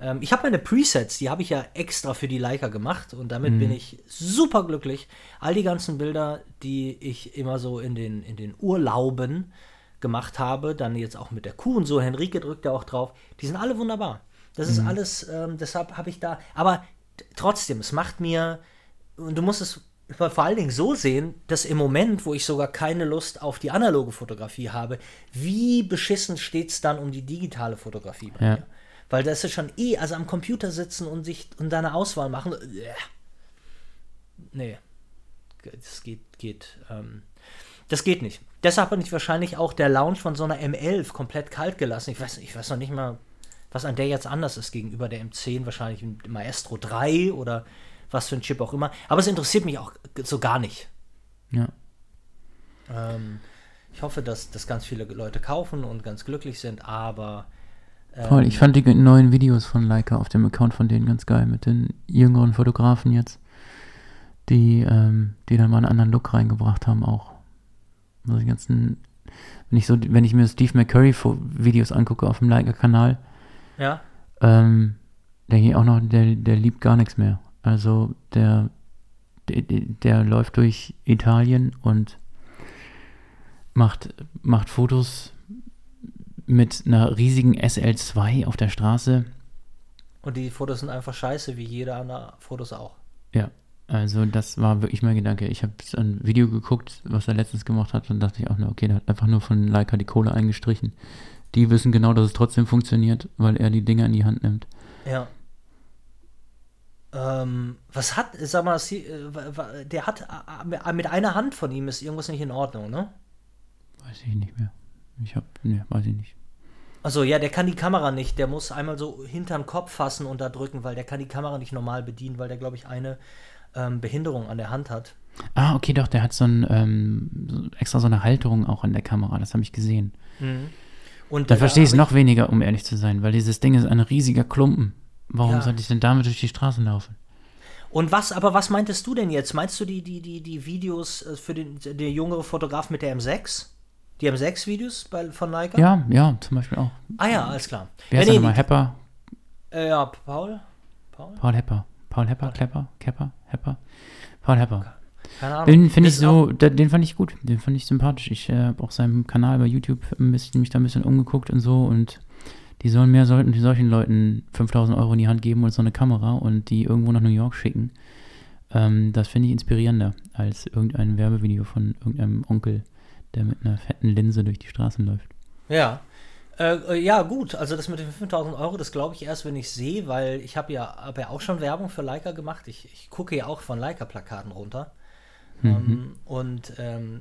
Ähm, ich habe meine Presets, die habe ich ja extra für die Leica gemacht und damit mhm. bin ich super glücklich. All die ganzen Bilder, die ich immer so in den, in den Urlauben gemacht habe, dann jetzt auch mit der Kuh und so, Henrike drückt ja auch drauf, die sind alle wunderbar. Das ist mhm. alles, ähm, deshalb habe ich da, aber trotzdem, es macht mir, und du musst es vor allen Dingen so sehen, dass im Moment, wo ich sogar keine Lust auf die analoge Fotografie habe, wie beschissen steht es dann um die digitale Fotografie bei Ja. mir. Weil das ist schon eh, also am Computer sitzen und sich und deine Auswahl machen. äh, Nee. Das geht, geht, ähm, das geht nicht. Deshalb bin ich wahrscheinlich auch der Launch von so einer M11 komplett kalt gelassen. Ich weiß, ich weiß noch nicht mal, was an der jetzt anders ist gegenüber der M10, wahrscheinlich ein Maestro 3 oder was für ein Chip auch immer. Aber es interessiert mich auch so gar nicht. Ja. Ähm, ich hoffe, dass das ganz viele Leute kaufen und ganz glücklich sind, aber ähm, Voll, ich fand die neuen Videos von Leica auf dem Account von denen ganz geil, mit den jüngeren Fotografen jetzt, die, ähm, die dann mal einen anderen Look reingebracht haben auch. Also die ganzen, wenn ich so, wenn ich mir Steve McCurry Videos angucke auf dem Leica-Kanal, ja, ähm, denke ich auch noch, der, der liebt gar nichts mehr. Also der, der, der- läuft durch Italien und macht, macht Fotos mit einer riesigen SL2 auf der Straße. und die Fotos sind einfach scheiße, wie jede andere Fotos auch. Ja, also das war wirklich mein Gedanke. Ich habe ein Video geguckt, was er letztens gemacht hat und dachte ich auch nur, okay, der hat einfach nur von Leica die Kohle eingestrichen. Die wissen genau, dass es trotzdem funktioniert, weil er die Dinger in die Hand nimmt. Ja. Ähm, was hat, sag mal, äh, der hat mit einer Hand von ihm ist irgendwas nicht in Ordnung, ne? Weiß ich nicht mehr. Ich habe, ne, weiß ich nicht. Also ja, der kann die Kamera nicht, der muss einmal so hinterm Kopf fassen und da drücken, weil der kann die Kamera nicht normal bedienen, weil der, glaube ich, eine ähm, Behinderung an der Hand hat. Ah, okay, doch, der hat so ein, ähm, extra so eine Halterung auch an der Kamera, das habe ich gesehen. Und Da verstehe ich es hab noch weniger, um ehrlich zu sein, weil dieses Ding ist ein riesiger Klumpen. Warum Ja. sollte ich denn damit durch die Straßen laufen? Und was, aber was meintest du denn jetzt? Meinst du die, die, die, die Videos äh, für den der jüngere Fotograf mit der M6? Die M6-Videos bei- von Leica? Ja, ja, zum Beispiel auch. Ah ja, alles klar. Wer ist ja, nee, nochmal? Hepper? äh, ja, Paul? Paul? Paul Hepper. Paul Hepper, Klepper, Kepper, Hepper. Paul Hepper. Keine Ahnung. Den finde ich so, den fand ich gut. Den fand ich sympathisch. Ich äh, habe auch seinem Kanal bei YouTube ein bisschen, mich da ein bisschen umgeguckt und so und die sollen mehr sollten die solchen Leuten 5000 Euro in die Hand geben und so eine Kamera und die irgendwo nach New York schicken. Ähm, das finde ich inspirierender als irgendein Werbevideo von irgendeinem Onkel, der mit einer fetten Linse durch die Straßen läuft. Ja. Äh, äh, ja, gut. Also das mit den 5000 Euro, das glaube ich erst, wenn ich sehe, weil ich habe ja, hab ja auch schon Werbung für Leica gemacht. Ich, ich gucke ja auch von Leica-Plakaten runter. Ähm, und ähm,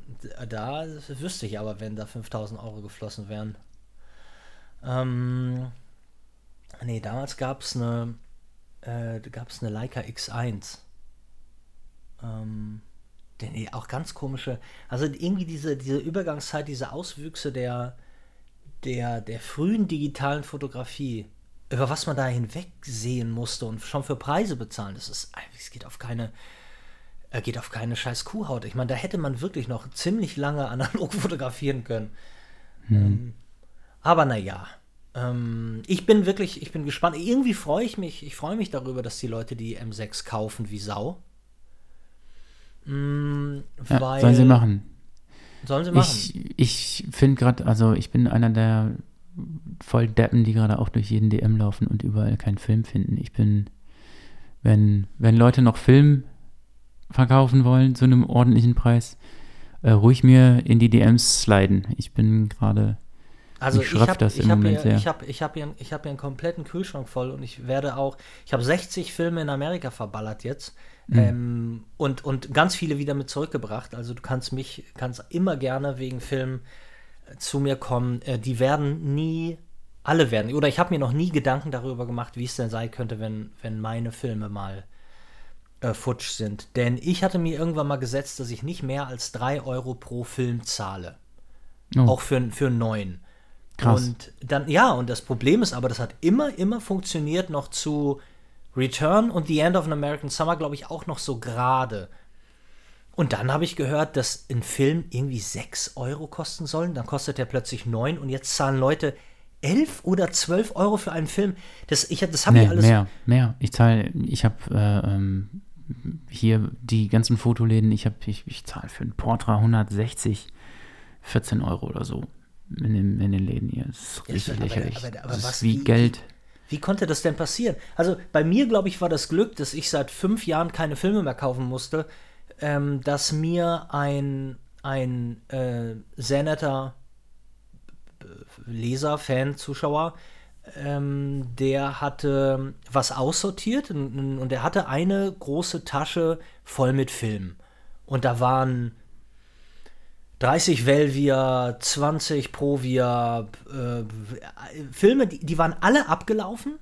da wüsste ich aber, wenn da 5000 Euro geflossen wären. Ähm, nee, damals gab es eine, äh, gab's eine Leica X1. Ähm, denn nee, auch ganz komische, also irgendwie diese, diese Übergangszeit, diese Auswüchse der, der, der frühen digitalen Fotografie, über was man da hinwegsehen musste und schon für Preise bezahlen, das ist, es geht auf keine, er geht auf keine scheiß Kuhhaut. Ich meine, da hätte man wirklich noch ziemlich lange analog fotografieren können. Ähm, aber naja, ähm, ich bin wirklich, ich bin gespannt. Irgendwie freue ich mich, ich freue mich darüber, dass die Leute die M6 kaufen wie Sau. Mm, Ja, sollen sie machen. Sollen sie machen. Ich, ich finde gerade, also ich bin einer der Volldeppen, die gerade auch durch jeden DM laufen und überall keinen Film finden. Ich bin, wenn, wenn Leute noch Film verkaufen wollen zu einem ordentlichen Preis, äh, ruhig mir in die DMs sliden. Ich bin gerade, Also ich schröpft habe ich hab Moment hier, sehr. ich hab, ich hab hier, ich hab hier einen kompletten Kühlschrank voll und ich werde auch, ich habe 60 Filme in Amerika verballert jetzt Mhm. ähm, und, und ganz viele wieder mit zurückgebracht. Also du kannst mich, kannst immer gerne wegen Filmen äh, zu mir kommen. Äh, die werden nie, alle werden, oder ich habe mir noch nie Gedanken darüber gemacht, wie es denn sein könnte, wenn, wenn meine Filme mal äh, futsch sind. Denn ich hatte mir irgendwann mal gesetzt, dass ich nicht mehr als 3 Euro pro Film zahle. Oh. Auch für, für einen neuen. Krass. Und dann, ja, und das Problem ist aber, das hat immer, immer funktioniert noch zu Return und The End of an American Summer, glaube ich, auch noch so gerade. Und dann habe ich gehört, dass ein Film irgendwie 6 Euro kosten soll. Dann kostet der plötzlich 9 und jetzt zahlen Leute 11 oder 12 Euro für einen Film. Das, ich, das habe nee, ich alles. mehr, mehr. Ich zahle, ich habe äh, ähm, hier die ganzen Fotoläden, ich habe, ich, ich zahle für ein Portra 160, 14 Euro oder so in den, in den Läden hier. Das ist Ja, richtig aber- lächerlich. aber- aber das ist wie wie- Geld. Wie konnte das denn passieren? Also bei mir, glaube ich, war das Glück, dass ich seit fünf Jahren keine Filme mehr kaufen musste, ähm, dass mir ein, ein äh, sehr netter Leser, Fan, Zuschauer, ähm, der hatte was aussortiert und, und er hatte eine große Tasche voll mit Filmen. Und da waren 30 Velvia, 20 Provia, äh, Filme, die, die waren alle abgelaufen,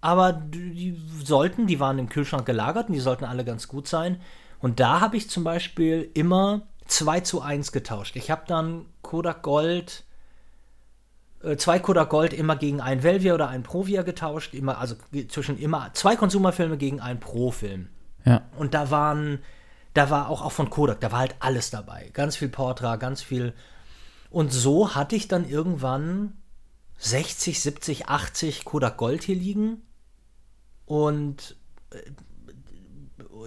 aber die, sollten, die waren im Kühlschrank gelagert und die sollten alle ganz gut sein. Und da habe ich zum Beispiel immer 2 zu 1 getauscht. Ich habe dann Kodak Gold, äh, zwei Kodak Gold immer gegen ein Velvia oder ein Provia getauscht, immer, also zwischen immer zwei Konsumerfilme gegen einen Pro-Film. Ja. Und da waren, da war auch, auch von Kodak, da war halt alles dabei. Ganz viel Portra, ganz viel. Und so hatte ich dann irgendwann 60, 70, 80 Kodak Gold hier liegen. Und äh,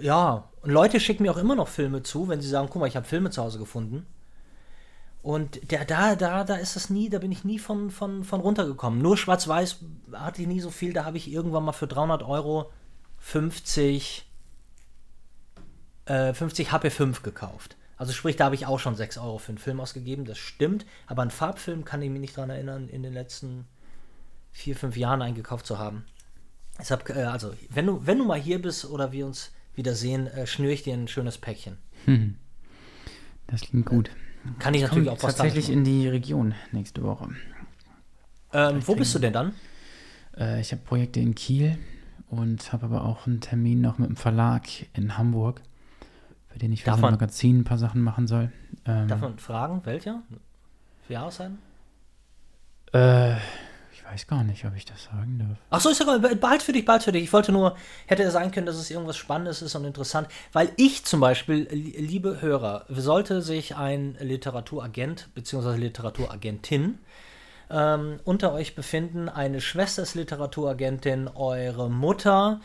ja, und Leute schicken mir auch immer noch Filme zu, wenn sie sagen, guck mal, ich habe Filme zu Hause gefunden. Und der, da, da, da ist das nie, da bin ich nie von, von, von runtergekommen. Nur Schwarz-Weiß hatte ich nie so viel, da habe ich irgendwann mal für 300 Euro 50, äh, 50 HP5 gekauft. Also sprich, da habe ich auch schon 6 Euro für einen Film ausgegeben, das stimmt. Aber einen Farbfilm kann ich mich nicht daran erinnern, in den letzten 4, 5 Jahren eingekauft zu haben. Deshalb, äh, also, wenn du, wenn du mal hier bist oder wir uns wiedersehen, äh, schnüre ich dir ein schönes Päckchen. Hm. Das klingt gut. Kann ich natürlich auch was Tatsächlich in die Region nächste Woche. Ähm, wo bist du denn dann? Äh, ich habe Projekte in Kiel und habe aber auch einen Termin noch mit dem Verlag in Hamburg, für den ich für Darf so ein man- Magazin ein paar Sachen machen soll. Ähm, Darf man fragen, welcher? Für Jahreszeiten? äh, ich weiß gar nicht, ob ich das sagen darf. Ach so, ist ja bald für dich, bald für dich. Ich wollte nur, hätte es sein können, dass es irgendwas Spannendes ist und interessant, weil ich zum Beispiel, li- liebe Hörer, sollte sich ein Literaturagent bzw. Literaturagentin ähm, unter euch befinden, eine Schwester ist Literaturagentin, eure Mutter,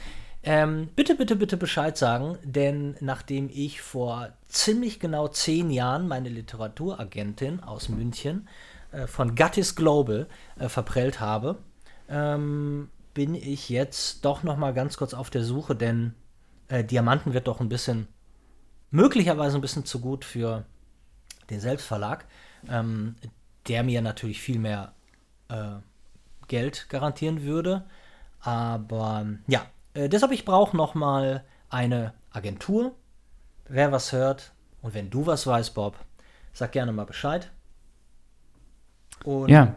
ähm, bitte, bitte, bitte Bescheid sagen, denn nachdem ich vor ziemlich genau zehn Jahren meine Literaturagentin aus München äh, von Gattis Global äh, verprellt habe, ähm, bin ich jetzt doch noch mal ganz kurz auf der Suche, denn äh, Diamanten wird doch ein bisschen, möglicherweise ein bisschen zu gut für den Selbstverlag, ähm, der mir natürlich viel mehr äh, Geld garantieren würde. Aber ja, äh, deshalb ich brauche noch mal eine Agentur. Wer was hört und wenn du was weißt, Bob, sag gerne mal Bescheid. Und Ja.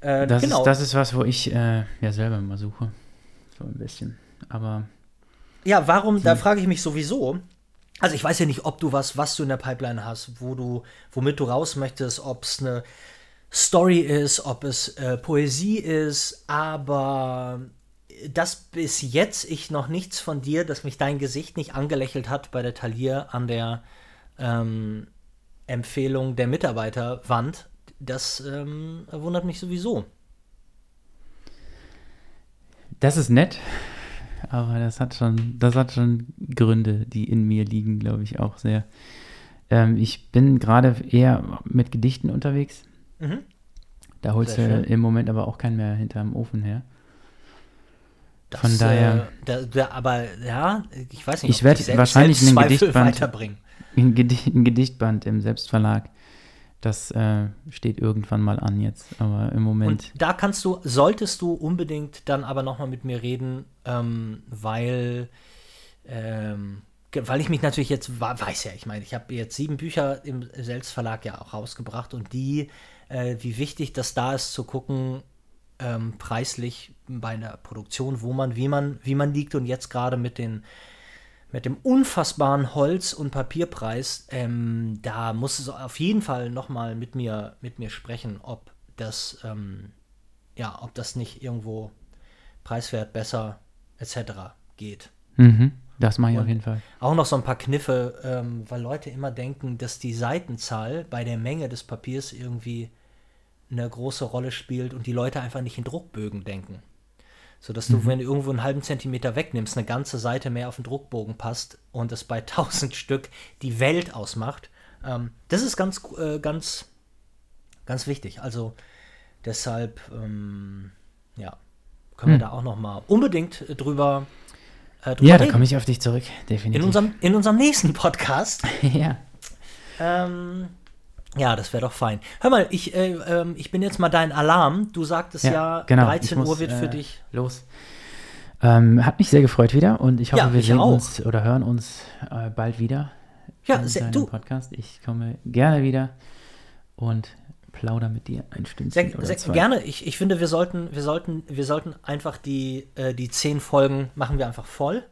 äh, Das, genau. ist, das ist was, wo ich äh, ja selber mal suche. So ein bisschen. Aber Ja, warum, Hm. da frage ich mich sowieso. Also ich weiß ja nicht, ob du was, was du in der Pipeline hast, wo du, womit du raus möchtest, ob es eine Story ist, ob es äh, Poesie ist, aber dass bis jetzt ich noch nichts von dir, dass mich dein Gesicht nicht angelächelt hat bei der Talier an der ähm, Empfehlung der Mitarbeiterwand, das ähm, wundert mich sowieso. das ist nett. Aber das hat schon, das hat schon Gründe, die in mir liegen, glaube ich, auch sehr. Ähm, ich bin gerade eher mit Gedichten unterwegs. Mhm. Da holst du im Moment aber auch keinen mehr hinterm Ofen her. Das, Von daher- Äh, da, da, aber ja, ich weiß nicht. Ich ob werd die Sel- wahrscheinlich einen Gedichtband-. Ein, Gedicht, ein Gedichtband im Selbstverlag. Das äh, steht irgendwann mal an jetzt. Aber im Moment. Und da kannst du, solltest du unbedingt dann aber nochmal mit mir reden, ähm, weil, ähm, weil ich mich natürlich jetzt, weiß ja, ich meine, ich habe jetzt sieben Bücher im Selbstverlag ja auch rausgebracht und die, äh, wie wichtig das da ist zu gucken, ähm, preislich bei einer Produktion, wo man, wie man, wie man liegt und jetzt gerade mit den mit dem unfassbaren Holz- und Papierpreis, ähm, da muss es auf jeden Fall nochmal mit mir, mit mir sprechen, ob das, ähm, ja, ob das nicht irgendwo preiswert besser etc. geht. Mhm, das mache ich Und- auf jeden Fall. Auch noch so ein paar Kniffe, ähm, weil Leute immer denken, dass die Seitenzahl bei der Menge des Papiers irgendwie eine große Rolle spielt und die Leute einfach nicht in Druckbögen denken. Sodass du, wenn du irgendwo einen halben Zentimeter wegnimmst, eine ganze Seite mehr auf den Druckbogen passt und es bei 1000 Stück die Welt ausmacht. Ähm, das ist ganz, äh, ganz, ganz wichtig. Also deshalb, ähm, ja, können wir Hm. da auch noch mal unbedingt äh, drüber äh, drüber Ja, da komme ich auf dich zurück, definitiv. in, unserem, in unserem nächsten Podcast. ja. Ähm, ja, das wäre doch fein. Hör mal, ich, äh, ähm, ich bin jetzt mal dein Alarm. Du sagtest ja, genau. 13 Ich muss, Uhr wird für äh, dich. Los. Ähm, hat mich sehr gefreut wieder und ich hoffe, Ja, wir ich sehen auch. uns oder hören uns äh, bald wieder. Ja, sehr, du, Podcast. Ich komme gerne wieder und plauder mit dir ein Stündchen sehr, oder sehr zwei. gerne. Ich, ich finde, wir sollten, wir sollten, wir sollten einfach die, äh, die zehn Folgen machen wir einfach voll.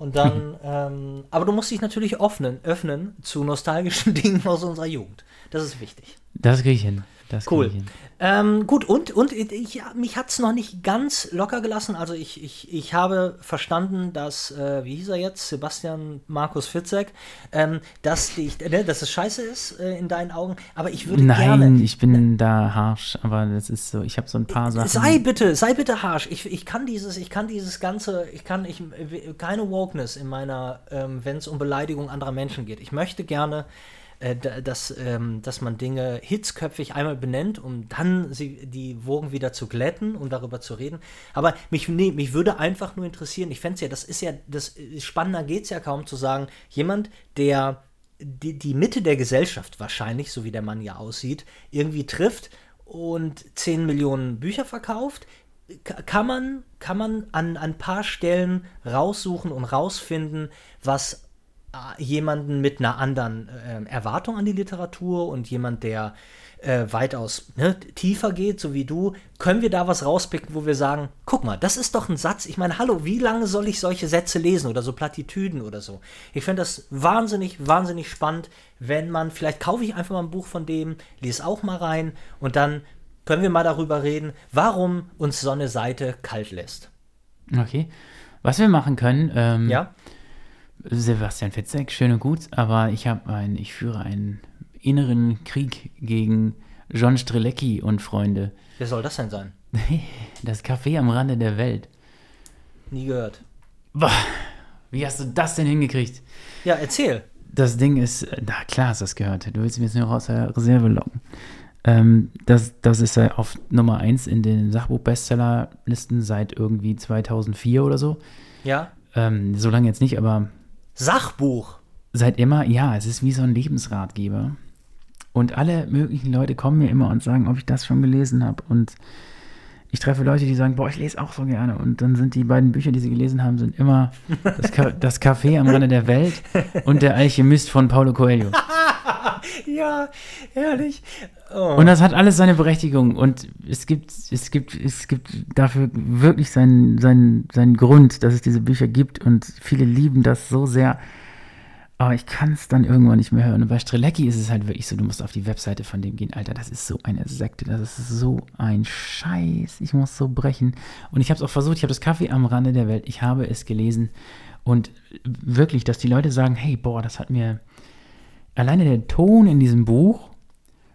Und dann, ähm, aber du musst dich natürlich öffnen, öffnen zu nostalgischen Dingen aus unserer Jugend. Das ist wichtig. Das kriege ich hin. Das Cool. ich. Ähm, gut, und, und ich, mich hat es noch nicht ganz locker gelassen. Also ich, ich, ich habe verstanden, dass, äh, wie hieß er jetzt, Sebastian Markus Fitzek, ähm, dass, die, ne, dass es scheiße ist äh, in deinen Augen. Aber ich würde Nein, gerne. ich bin da harsch, aber das ist so, ich habe so ein paar Sachen. Sei bitte, sei bitte harsch. Ich, ich kann dieses, ich kann dieses ganze, ich kann ich, keine Wokeness in meiner, ähm, wenn es um Beleidigung anderer Menschen geht. Ich möchte gerne, äh, da- dass, ähm, dass man Dinge hitzköpfig einmal benennt, um dann sie, die Wogen wieder zu glätten und darüber zu reden. Aber mich, nee, mich würde einfach nur interessieren, ich fände es ja, das ist ja, das spannender geht es ja kaum zu sagen, jemand, der die, die Mitte der Gesellschaft wahrscheinlich, so wie der Mann ja aussieht, irgendwie trifft und 10 Millionen Bücher verkauft, ka- kann man, kann man an ein paar Stellen raussuchen und rausfinden, was äh, jemanden mit einer anderen äh, Erwartung an die Literatur und jemand, der äh, weitaus ne, tiefer geht, so wie du, können wir da was rauspicken, wo wir sagen, guck mal, das ist doch ein Satz. Ich meine, hallo, wie lange soll ich solche Sätze lesen oder so Plattitüden oder so? Ich finde das wahnsinnig, wahnsinnig spannend, wenn man, vielleicht kaufe ich einfach mal ein Buch von dem, lese auch mal rein und dann können wir mal darüber reden, warum uns so eine Seite kalt lässt. Okay. Was wir machen können, ähm, Ja? Sebastian Fitzek, schön und gut, aber ich habe ein, ich führe einen inneren Krieg gegen John Strelecki und Freunde. Wer soll das denn sein? Das Café am Rande der Welt. Nie gehört. Boah, wie hast du das denn hingekriegt? Ja, erzähl. Das Ding ist, na klar hast du das gehört. Du willst mich jetzt nur aus der Reserve locken. Ähm, das, das ist ja auf Nummer 1 in den Sachbuch-Bestsellerlisten seit irgendwie 2004 oder so. Ja? Ähm, so lange jetzt nicht, aber Sachbuch. seit immer, ja, es ist wie so ein Lebensratgeber. Und alle möglichen Leute kommen mir immer und sagen, ob ich das schon gelesen habe. Und ich treffe Leute, die sagen, boah, ich lese auch so gerne. Und dann sind die beiden Bücher, die sie gelesen haben, sind immer das, Ka das Café am Rande der Welt und der Alchemist von Paulo Coelho. Ja, herrlich. Oh. Und das hat alles seine Berechtigung. Und es gibt, es gibt, es gibt dafür wirklich seinen, seinen, seinen Grund, dass es diese Bücher gibt. Und viele lieben das so sehr. Aber ich kann es dann irgendwann nicht mehr hören. Und bei Strelecki ist es halt wirklich so, du musst auf die Webseite von dem gehen. Alter, das ist so eine Sekte. Das ist so ein Scheiß. Ich muss so brechen. Und ich habe es auch versucht. Ich habe das Kaffee am Rande der Welt. Ich habe es gelesen. Und wirklich, dass die Leute sagen, hey, boah, das hat mir... Alleine der Ton in diesem Buch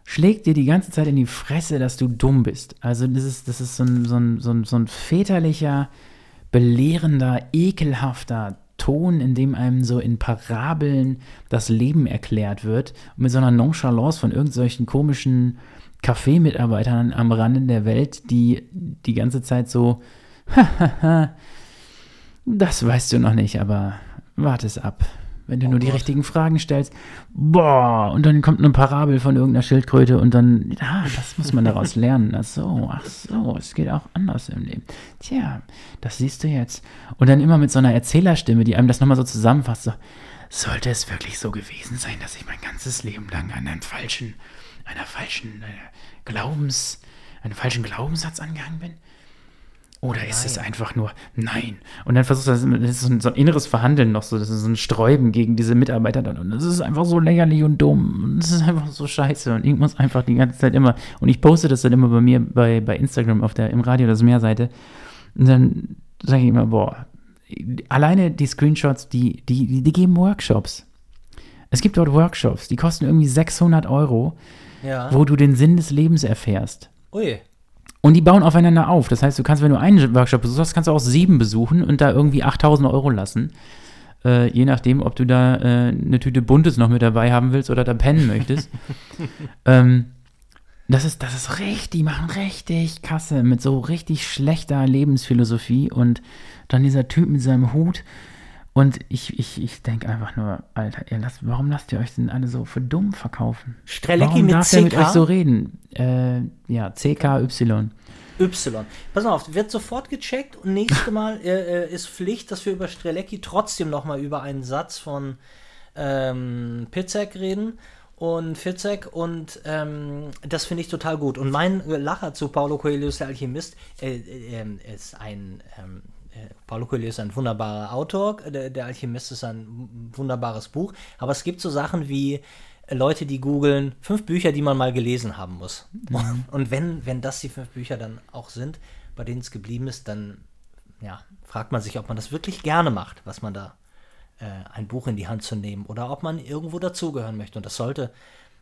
schlägt dir die ganze Zeit in die Fresse, dass du dumm bist. Also das ist, das ist so ein, so ein, so ein, so ein väterlicher, belehrender, ekelhafter Ton, in dem einem so in Parabeln das Leben erklärt wird. Und mit so einer Nonchalance von irgendwelchen komischen Kaffeemitarbeitern am Rande der Welt, die die ganze Zeit so, das weißt du noch nicht, aber warte es ab. Wenn du Oh nur die Gott. richtigen Fragen stellst, boah, und dann kommt eine Parabel von irgendeiner Schildkröte und dann, ja, das muss man daraus lernen. Ach so, ach so, es geht auch anders im Leben. Tja, das siehst du jetzt. Und dann immer mit so einer Erzählerstimme, die einem das nochmal so zusammenfasst, so, sollte es wirklich so gewesen sein, dass ich mein ganzes Leben lang an einem falschen, einer falschen äh, Glaubens, einem falschen Glaubenssatz angehangen bin? Oder ist es einfach nur nein? Und dann versuchst du das, das ist so ein, so ein inneres Verhandeln noch so, das ist so ein Sträuben gegen diese Mitarbeiter dann. Und das ist einfach so lächerlich und dumm. Und das ist einfach so scheiße. Und ich muss einfach die ganze Zeit immer, und ich poste das dann immer bei mir bei, bei Instagram auf der im Radio das Meerseite. Und dann sage ich immer, boah, alleine die Screenshots, die, die, die, die geben Workshops. Es gibt dort Workshops, die kosten irgendwie 600 Euro, Ja. wo du den Sinn des Lebens erfährst. Ui. Und die bauen aufeinander auf. Das heißt, du kannst, wenn du einen Workshop besuchst, kannst du auch sieben besuchen und da irgendwie 8000 Euro lassen. Äh, je nachdem, ob du da äh, eine Tüte Buntes noch mit dabei haben willst oder da pennen möchtest. ähm, Das ist, das ist richtig, die machen richtig Kasse mit so richtig schlechter Lebensphilosophie und dann dieser Typ mit seinem Hut. Und ich, ich, ich denke einfach nur, Alter, ihr lasst, warum lasst ihr euch denn alle so für dumm verkaufen? Strelecki warum mit darf der mit CK? euch so reden? Äh, ja, CKY. Y. Pass auf, wird sofort gecheckt und nächstes Mal äh, äh, ist Pflicht, dass wir über Strelecki trotzdem nochmal über einen Satz von ähm, Pizzek reden und Fitzek und ähm, das finde ich total gut. Und mein Lacher zu Paulo Coelho der Alchemist äh, äh, ist ein ähm, äh, Paulo Coelho ist ein wunderbarer Autor, der, der Alchemist ist ein wunderbares Buch, aber es gibt so Sachen wie äh, Leute, die googeln, fünf Bücher, die man mal gelesen haben muss. Und wenn, wenn das die fünf Bücher dann auch sind, bei denen es geblieben ist, dann ja, fragt man sich, ob man das wirklich gerne macht, was man da äh, ein Buch in die Hand zu nehmen oder ob man irgendwo dazugehören möchte. Und das sollte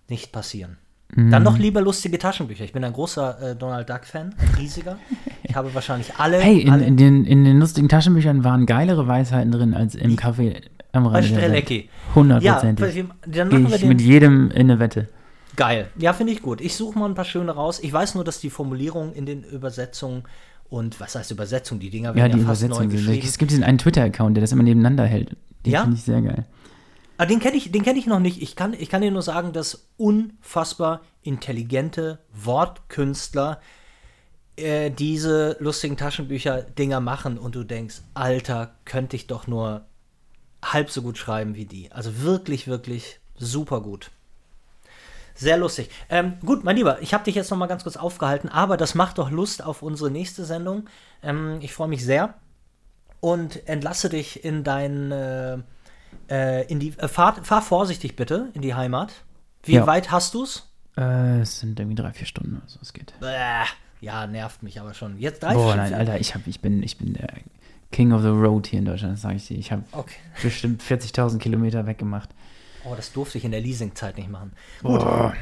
nicht passieren. Dann noch lieber lustige Taschenbücher. Ich bin ein großer äh, Donald Duck-Fan, ein riesiger. Ich habe wahrscheinlich alle. Hey, in, alle in, den, in den lustigen Taschenbüchern waren geilere Weisheiten drin als im Café am bei der Welt. Strelecki. Ja, Hundertprozentig. dann machen wir ich den. mit jedem in eine Wette. Geil. Ja, finde ich gut. Ich suche mal ein paar schöne raus. Ich weiß nur, dass die Formulierung in den Übersetzungen und was heißt Übersetzung? Die Dinger Ja, werden die ja, fast neu Übersetzung. geschrieben. Es gibt diesen einen Twitter-Account, der das immer nebeneinander hält. Den Ja? finde ich sehr geil. Ah, den kenne ich, den kenn ich noch nicht. Ich kann, ich kann dir nur sagen, dass unfassbar intelligente Wortkünstler äh, diese lustigen Taschenbücher-Dinger machen und du denkst, Alter, könnte ich doch nur halb so gut schreiben wie die. Also wirklich, wirklich super gut. Sehr lustig. Ähm, gut, mein Lieber, ich habe dich jetzt noch mal ganz kurz aufgehalten, aber das macht doch Lust auf unsere nächste Sendung. Ähm, ich freue mich sehr und entlasse dich in dein, äh, äh, in die, äh, fahr, fahr vorsichtig bitte in die Heimat. Wie Ja. weit hast du's? Äh, es sind irgendwie drei, vier Stunden oder so, es geht. Bäh, ja, nervt mich aber schon. Jetzt drei Boah, nein, Alter, ich, hab, ich, bin, ich bin der King of the Road hier in Deutschland, das sage ich dir. Ich habe Okay. bestimmt 40.000 Kilometer weggemacht. Oh, das durfte ich in der Leasingzeit nicht machen. Boah.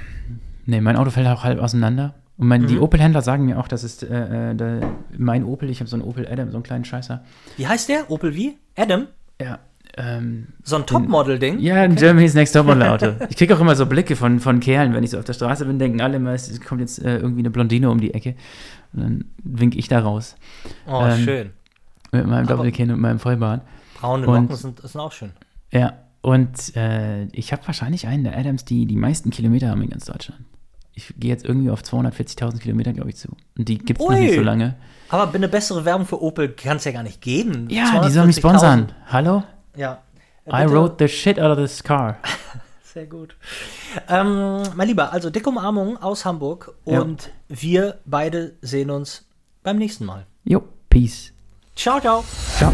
Nee, mein Auto fällt auch halb auseinander. Und mein, die Mhm. Opel-Händler sagen mir auch, das ist äh, äh, der, mein Opel, ich habe so einen Opel Adam, so einen kleinen Scheißer. Wie heißt der? Opel wie? Adam? Ja, ähm, So ein Topmodel-Ding? Ja, ein Germany's Next Topmodel Auto. Ich kriege auch immer so Blicke von, von Kerlen, wenn ich so auf der Straße bin, denken alle immer, es kommt jetzt äh, irgendwie eine Blondine um die Ecke. Und dann wink ich da raus. Oh, Ähm, schön. Mit meinem Doppelkinn und meinem Vollbart. Braune Locken sind, sind auch schön. Ja, und äh, ich habe wahrscheinlich einen der Adams, die die meisten Kilometer haben in ganz Deutschland. Ich gehe jetzt irgendwie auf 240.000 Kilometer, glaube ich, zu. Und die gibt es noch nicht so lange. Aber eine bessere Werbung für Opel kann es ja gar nicht geben. Ja, die sollen mich sponsern. Hallo? Ja. I Bitte. wrote the shit out of this car. Sehr gut. Ähm, mein Lieber, also dicke Umarmung aus Hamburg Ja. und wir beide sehen uns beim nächsten Mal. Jo, peace. Ciao, ciao. Ciao.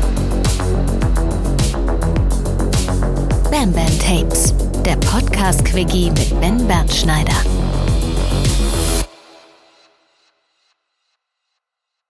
Bam Bam Tapes, der Podcast-Quickie mit Ben Bernschneider.